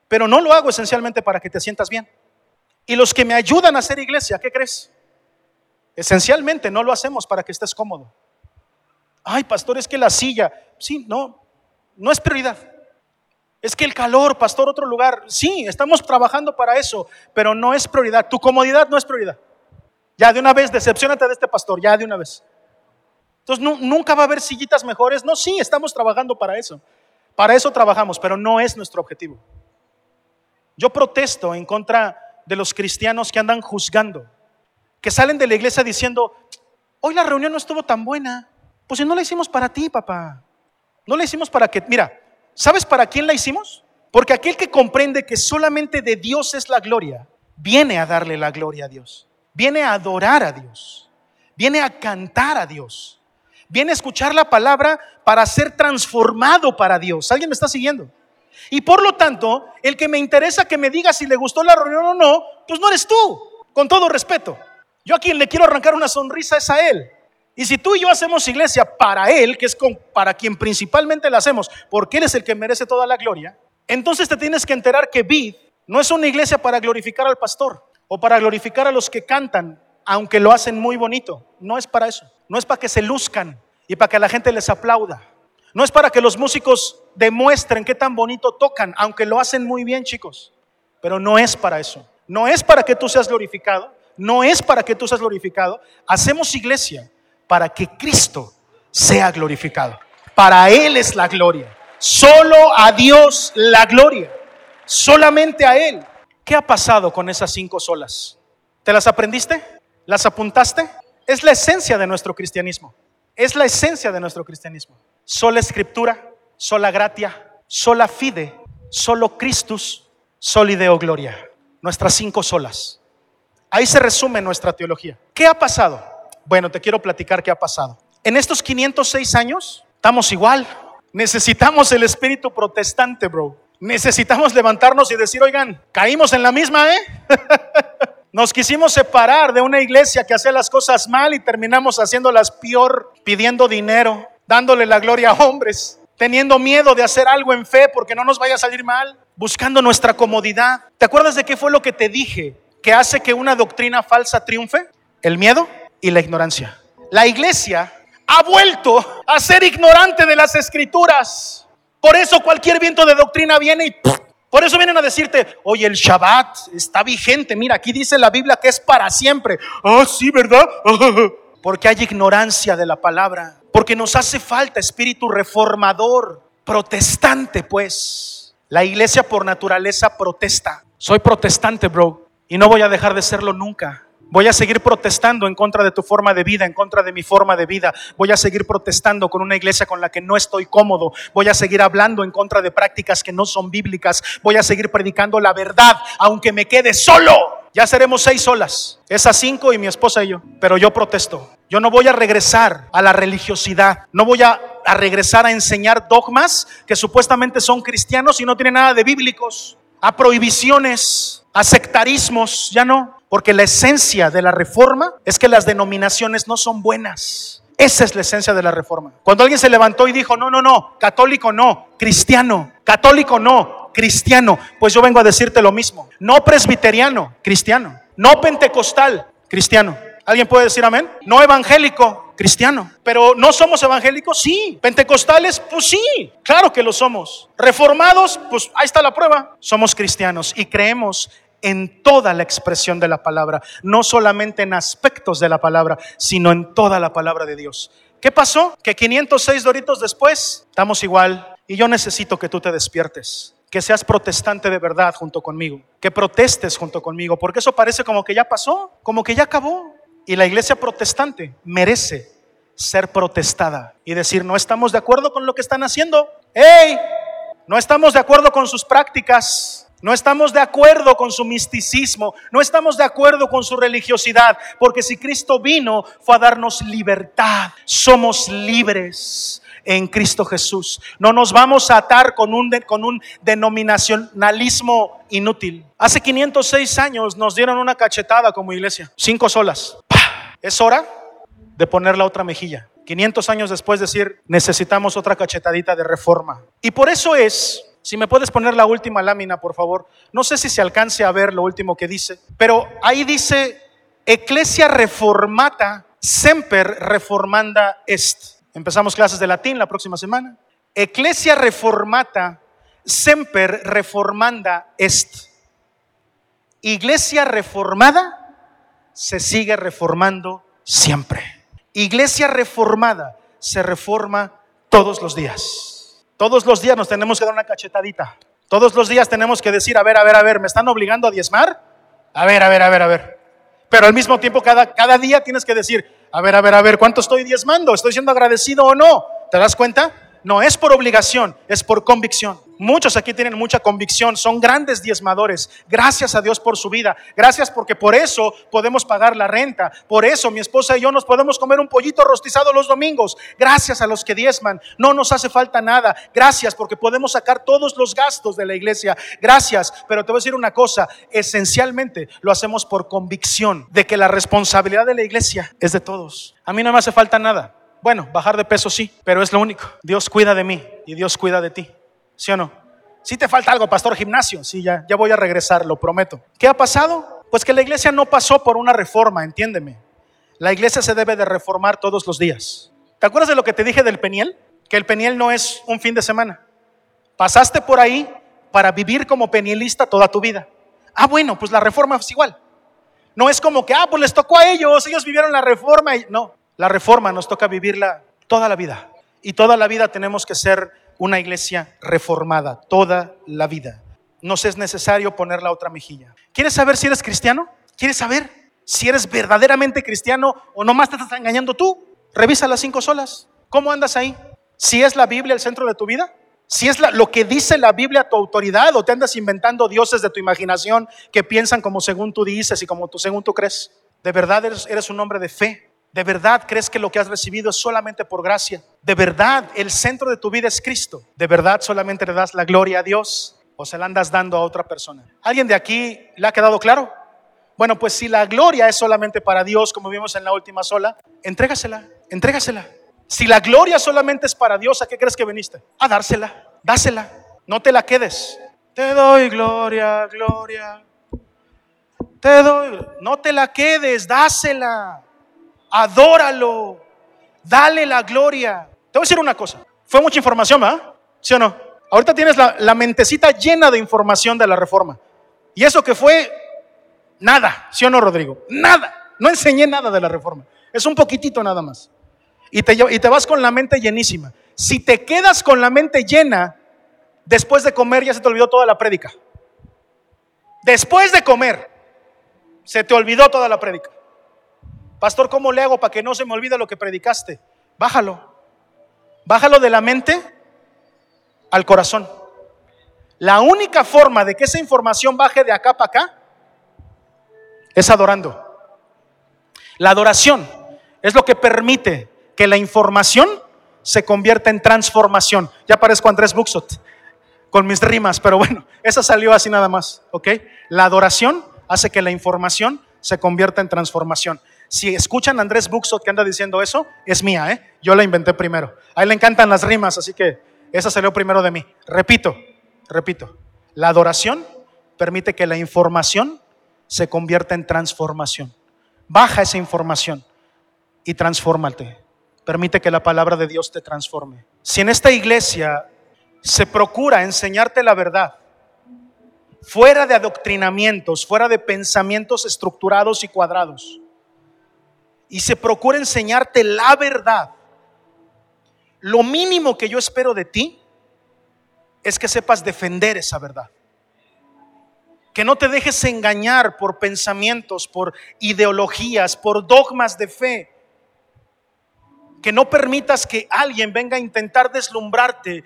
Pero no lo hago esencialmente para que te sientas bien. Y los que me ayudan a hacer iglesia, ¿qué crees? Esencialmente no lo hacemos para que estés cómodo. Ay, pastor, es que la silla, sí, no, no es prioridad. Es que el calor, pastor, otro lugar. Sí, estamos trabajando para eso, pero no es prioridad. Tu comodidad no es prioridad. Ya de una vez, decepcionate de este pastor, ya de una vez. Entonces, nunca va a haber sillitas mejores. No, sí, estamos trabajando para eso. Para eso trabajamos, pero no es nuestro objetivo. Yo protesto en contra de los cristianos que andan juzgando, que salen de la iglesia diciendo, hoy la reunión no estuvo tan buena. Pues si no la hicimos para ti, papá. No la hicimos para que, mira, ¿Sabes para quién la hicimos? Porque aquel que comprende que solamente de Dios es la gloria, viene a darle la gloria a Dios, viene a adorar a Dios, viene a cantar a Dios, viene a escuchar la palabra para ser transformado para Dios. ¿Alguien me está siguiendo? Y por lo tanto, el que me interesa que me diga si le gustó la reunión o no, pues no eres tú, con todo respeto. Yo a quien le quiero arrancar una sonrisa es a él. Y si tú y yo hacemos iglesia para Él, que es para quien principalmente la hacemos, porque Él es el que merece toda la gloria, entonces te tienes que enterar que Vid no es una iglesia para glorificar al pastor o para glorificar a los que cantan, aunque lo hacen muy bonito. No es para eso. No es para que se luzcan y para que la gente les aplauda. No es para que los músicos demuestren qué tan bonito tocan, aunque lo hacen muy bien, chicos. Pero no es para eso. No es para que tú seas glorificado. No es para que tú seas glorificado. Hacemos iglesia para que Cristo sea glorificado. Para Él es la gloria. Solo a Dios la gloria. Solamente a Él. ¿Qué ha pasado con esas cinco solas? ¿Te las aprendiste? ¿Las apuntaste? Es la esencia de nuestro cristianismo. Es la esencia de nuestro cristianismo. Sola escritura, sola gratia, sola fide, solo Christus, solideo gloria. Nuestras cinco solas. Ahí se resume nuestra teología. ¿Qué ha pasado? Bueno, te quiero platicar qué ha pasado. En estos 506 años, estamos igual. Necesitamos el espíritu protestante, bro. Necesitamos levantarnos y decir, oigan, caímos en la misma, ¿eh? Nos quisimos separar de una iglesia que hacía las cosas mal y terminamos haciéndolas peor, pidiendo dinero, dándole la gloria a hombres, teniendo miedo de hacer algo en fe porque no nos vaya a salir mal, buscando nuestra comodidad. ¿Te acuerdas de qué fue lo que te dije que hace que una doctrina falsa triunfe? El miedo y la ignorancia. La iglesia ha vuelto a ser ignorante de las escrituras. Por eso cualquier viento de doctrina viene y por eso vienen a decirte, oye, el Shabbat está vigente. Mira, aquí dice la Biblia que es para siempre. Ah, sí, ¿verdad? Porque hay ignorancia de la palabra. Porque nos hace falta espíritu reformador, protestante, pues. La iglesia por naturaleza protesta. Soy protestante, bro. Y no voy a dejar de serlo nunca. Voy a seguir protestando en contra de tu forma de vida, en contra de mi forma de vida. Voy a seguir protestando con una iglesia con la que no estoy cómodo. Voy a seguir hablando en contra de prácticas que no son bíblicas. Voy a seguir predicando la verdad, aunque me quede solo. Ya seremos seis solas. Esas cinco y mi esposa y yo. Pero yo protesto. Yo no voy a regresar a la religiosidad. No voy a, a regresar a enseñar dogmas que supuestamente son cristianos y no tienen nada de bíblicos. A prohibiciones, a sectarismos. Ya no. Porque la esencia de la reforma es que las denominaciones no son buenas. Esa es la esencia de la reforma. Cuando alguien se levantó y dijo, no, no, no, católico no, cristiano, católico no, cristiano, pues yo vengo a decirte lo mismo. No presbiteriano, cristiano. No pentecostal, cristiano. ¿Alguien puede decir amén? No evangélico, cristiano. Pero no somos evangélicos, sí. Pentecostales, pues sí, claro que lo somos. Reformados, pues ahí está la prueba. Somos cristianos y creemos en toda la expresión de la palabra, no solamente en aspectos de la palabra, sino en toda la palabra de Dios. ¿Qué pasó? Que 506 doritos después estamos igual y yo necesito que tú te despiertes, que seas protestante de verdad junto conmigo, que protestes junto conmigo, porque eso parece como que ya pasó, como que ya acabó. Y la iglesia protestante merece ser protestada y decir, no estamos de acuerdo con lo que están haciendo. ¡Hey! No estamos de acuerdo con sus prácticas. No estamos de acuerdo con su misticismo, no estamos de acuerdo con su religiosidad, porque si Cristo vino fue a darnos libertad, somos libres en Cristo Jesús. No nos vamos a atar con un, con un denominacionalismo inútil. Hace 506 años nos dieron una cachetada como iglesia, cinco solas. Es hora de poner la otra mejilla. 500 años después decir, necesitamos otra cachetadita de reforma. Y por eso es si me puedes poner la última lámina, por favor. No sé si se alcance a ver lo último que dice, pero ahí dice, Ecclesia reformata semper reformanda est. Empezamos clases de latín la próxima semana. Ecclesia reformata semper reformanda est. Iglesia reformada se sigue reformando siempre. Iglesia reformada se reforma todos los días. Todos los días nos tenemos que dar una cachetadita. Todos los días tenemos que decir, a ver, a ver, a ver, ¿me están obligando a diezmar? A ver, a ver, a ver, a ver. Pero al mismo tiempo, cada, cada día tienes que decir, a ver, a ver, a ver, ¿cuánto estoy diezmando? ¿Estoy siendo agradecido o no? ¿Te das cuenta? No es por obligación, es por convicción. Muchos aquí tienen mucha convicción, son grandes diezmadores. Gracias a Dios por su vida. Gracias porque por eso podemos pagar la renta. Por eso mi esposa y yo nos podemos comer un pollito rostizado los domingos. Gracias a los que diezman. No nos hace falta nada. Gracias porque podemos sacar todos los gastos de la iglesia. Gracias. Pero te voy a decir una cosa. Esencialmente lo hacemos por convicción de que la responsabilidad de la iglesia es de todos. A mí no me hace falta nada. Bueno, bajar de peso sí, pero es lo único. Dios cuida de mí y Dios cuida de ti. ¿Sí o no? Si te falta algo, pastor gimnasio. Sí, ya, ya voy a regresar, lo prometo. ¿Qué ha pasado? Pues que la iglesia no pasó por una reforma, entiéndeme. La iglesia se debe de reformar todos los días. ¿Te acuerdas de lo que te dije del peniel? Que el peniel no es un fin de semana. Pasaste por ahí para vivir como penielista toda tu vida. Ah, bueno, pues la reforma es igual. No es como que, ah, pues les tocó a ellos, ellos vivieron la reforma. No, la reforma nos toca vivirla toda la vida. Y toda la vida tenemos que ser una iglesia reformada, toda la vida. Nos es necesario poner la otra mejilla. ¿Quieres saber si eres cristiano? ¿Quieres saber si eres verdaderamente cristiano o nomás te estás engañando tú? Revisa las cinco solas. ¿Cómo andas ahí? Si es la Biblia el centro de tu vida, si es lo que dice la Biblia tu autoridad o te andas inventando dioses de tu imaginación que piensan como según tú dices y como tú, según tú crees. De verdad eres un hombre de fe ¿De verdad crees que lo que has recibido es solamente por gracia? ¿De verdad el centro de tu vida es Cristo? ¿De verdad solamente le das la gloria a Dios o se la andas dando a otra persona? ¿Alguien de aquí le ha quedado claro? Bueno, pues si la gloria es solamente para Dios, como vimos en la última sola, entrégasela, entrégasela. Si la gloria solamente es para Dios, ¿a qué crees que viniste? A dársela, dásela, no te la quedes. Te doy gloria, gloria. Te doy, no te la quedes, dásela adóralo, dale la gloria. Te voy a decir una cosa, fue mucha información, ¿verdad? ¿Sí o no? Ahorita tienes la, mentecita llena de información de la reforma. Y eso que fue nada, ¿sí o no, Rodrigo? Nada. No enseñé nada de la reforma. Es un poquitito nada más. Y te, y te vas con la mente llenísima. Si te quedas con la mente llena, después de comer ya se te olvidó toda la prédica. Después de comer, se te olvidó toda la prédica. Pastor, ¿cómo le hago para que no se me olvide lo que predicaste? Bájalo. Bájalo de la mente al corazón. La única forma de que esa información baje de acá para acá es adorando. La adoración es lo que permite que la información se convierta en transformación. Ya parezco Andrés Buxot con mis rimas, pero bueno, esa salió así nada más, ¿ok? La adoración hace que la información se convierta en transformación. Si escuchan a Andrés Buxot que anda diciendo eso, es mía, ¿eh? Yo la inventé primero. A él le encantan las rimas, así que esa salió primero de mí. Repito, repito. La adoración permite que la información se convierta en transformación. Baja esa información y transfórmate. Permite que la palabra de Dios te transforme. Si en esta iglesia se procura enseñarte la verdad, fuera de adoctrinamientos, fuera de pensamientos estructurados y cuadrados, y se procura enseñarte la verdad, lo mínimo que yo espero de ti es que sepas defender esa verdad. Que no te dejes engañar por pensamientos, por ideologías, por dogmas de fe. Que no permitas que alguien venga a intentar deslumbrarte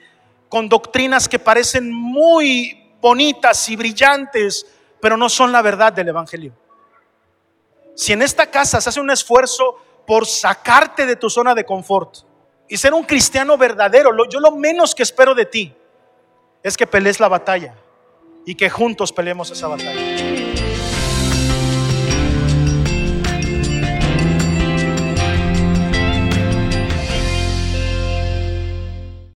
con doctrinas que parecen muy bonitas y brillantes, pero no son la verdad del Evangelio. Si en esta casa se hace un esfuerzo por sacarte de tu zona de confort y ser un cristiano verdadero, yo lo menos que espero de ti es que pelees la batalla y que juntos peleemos esa batalla.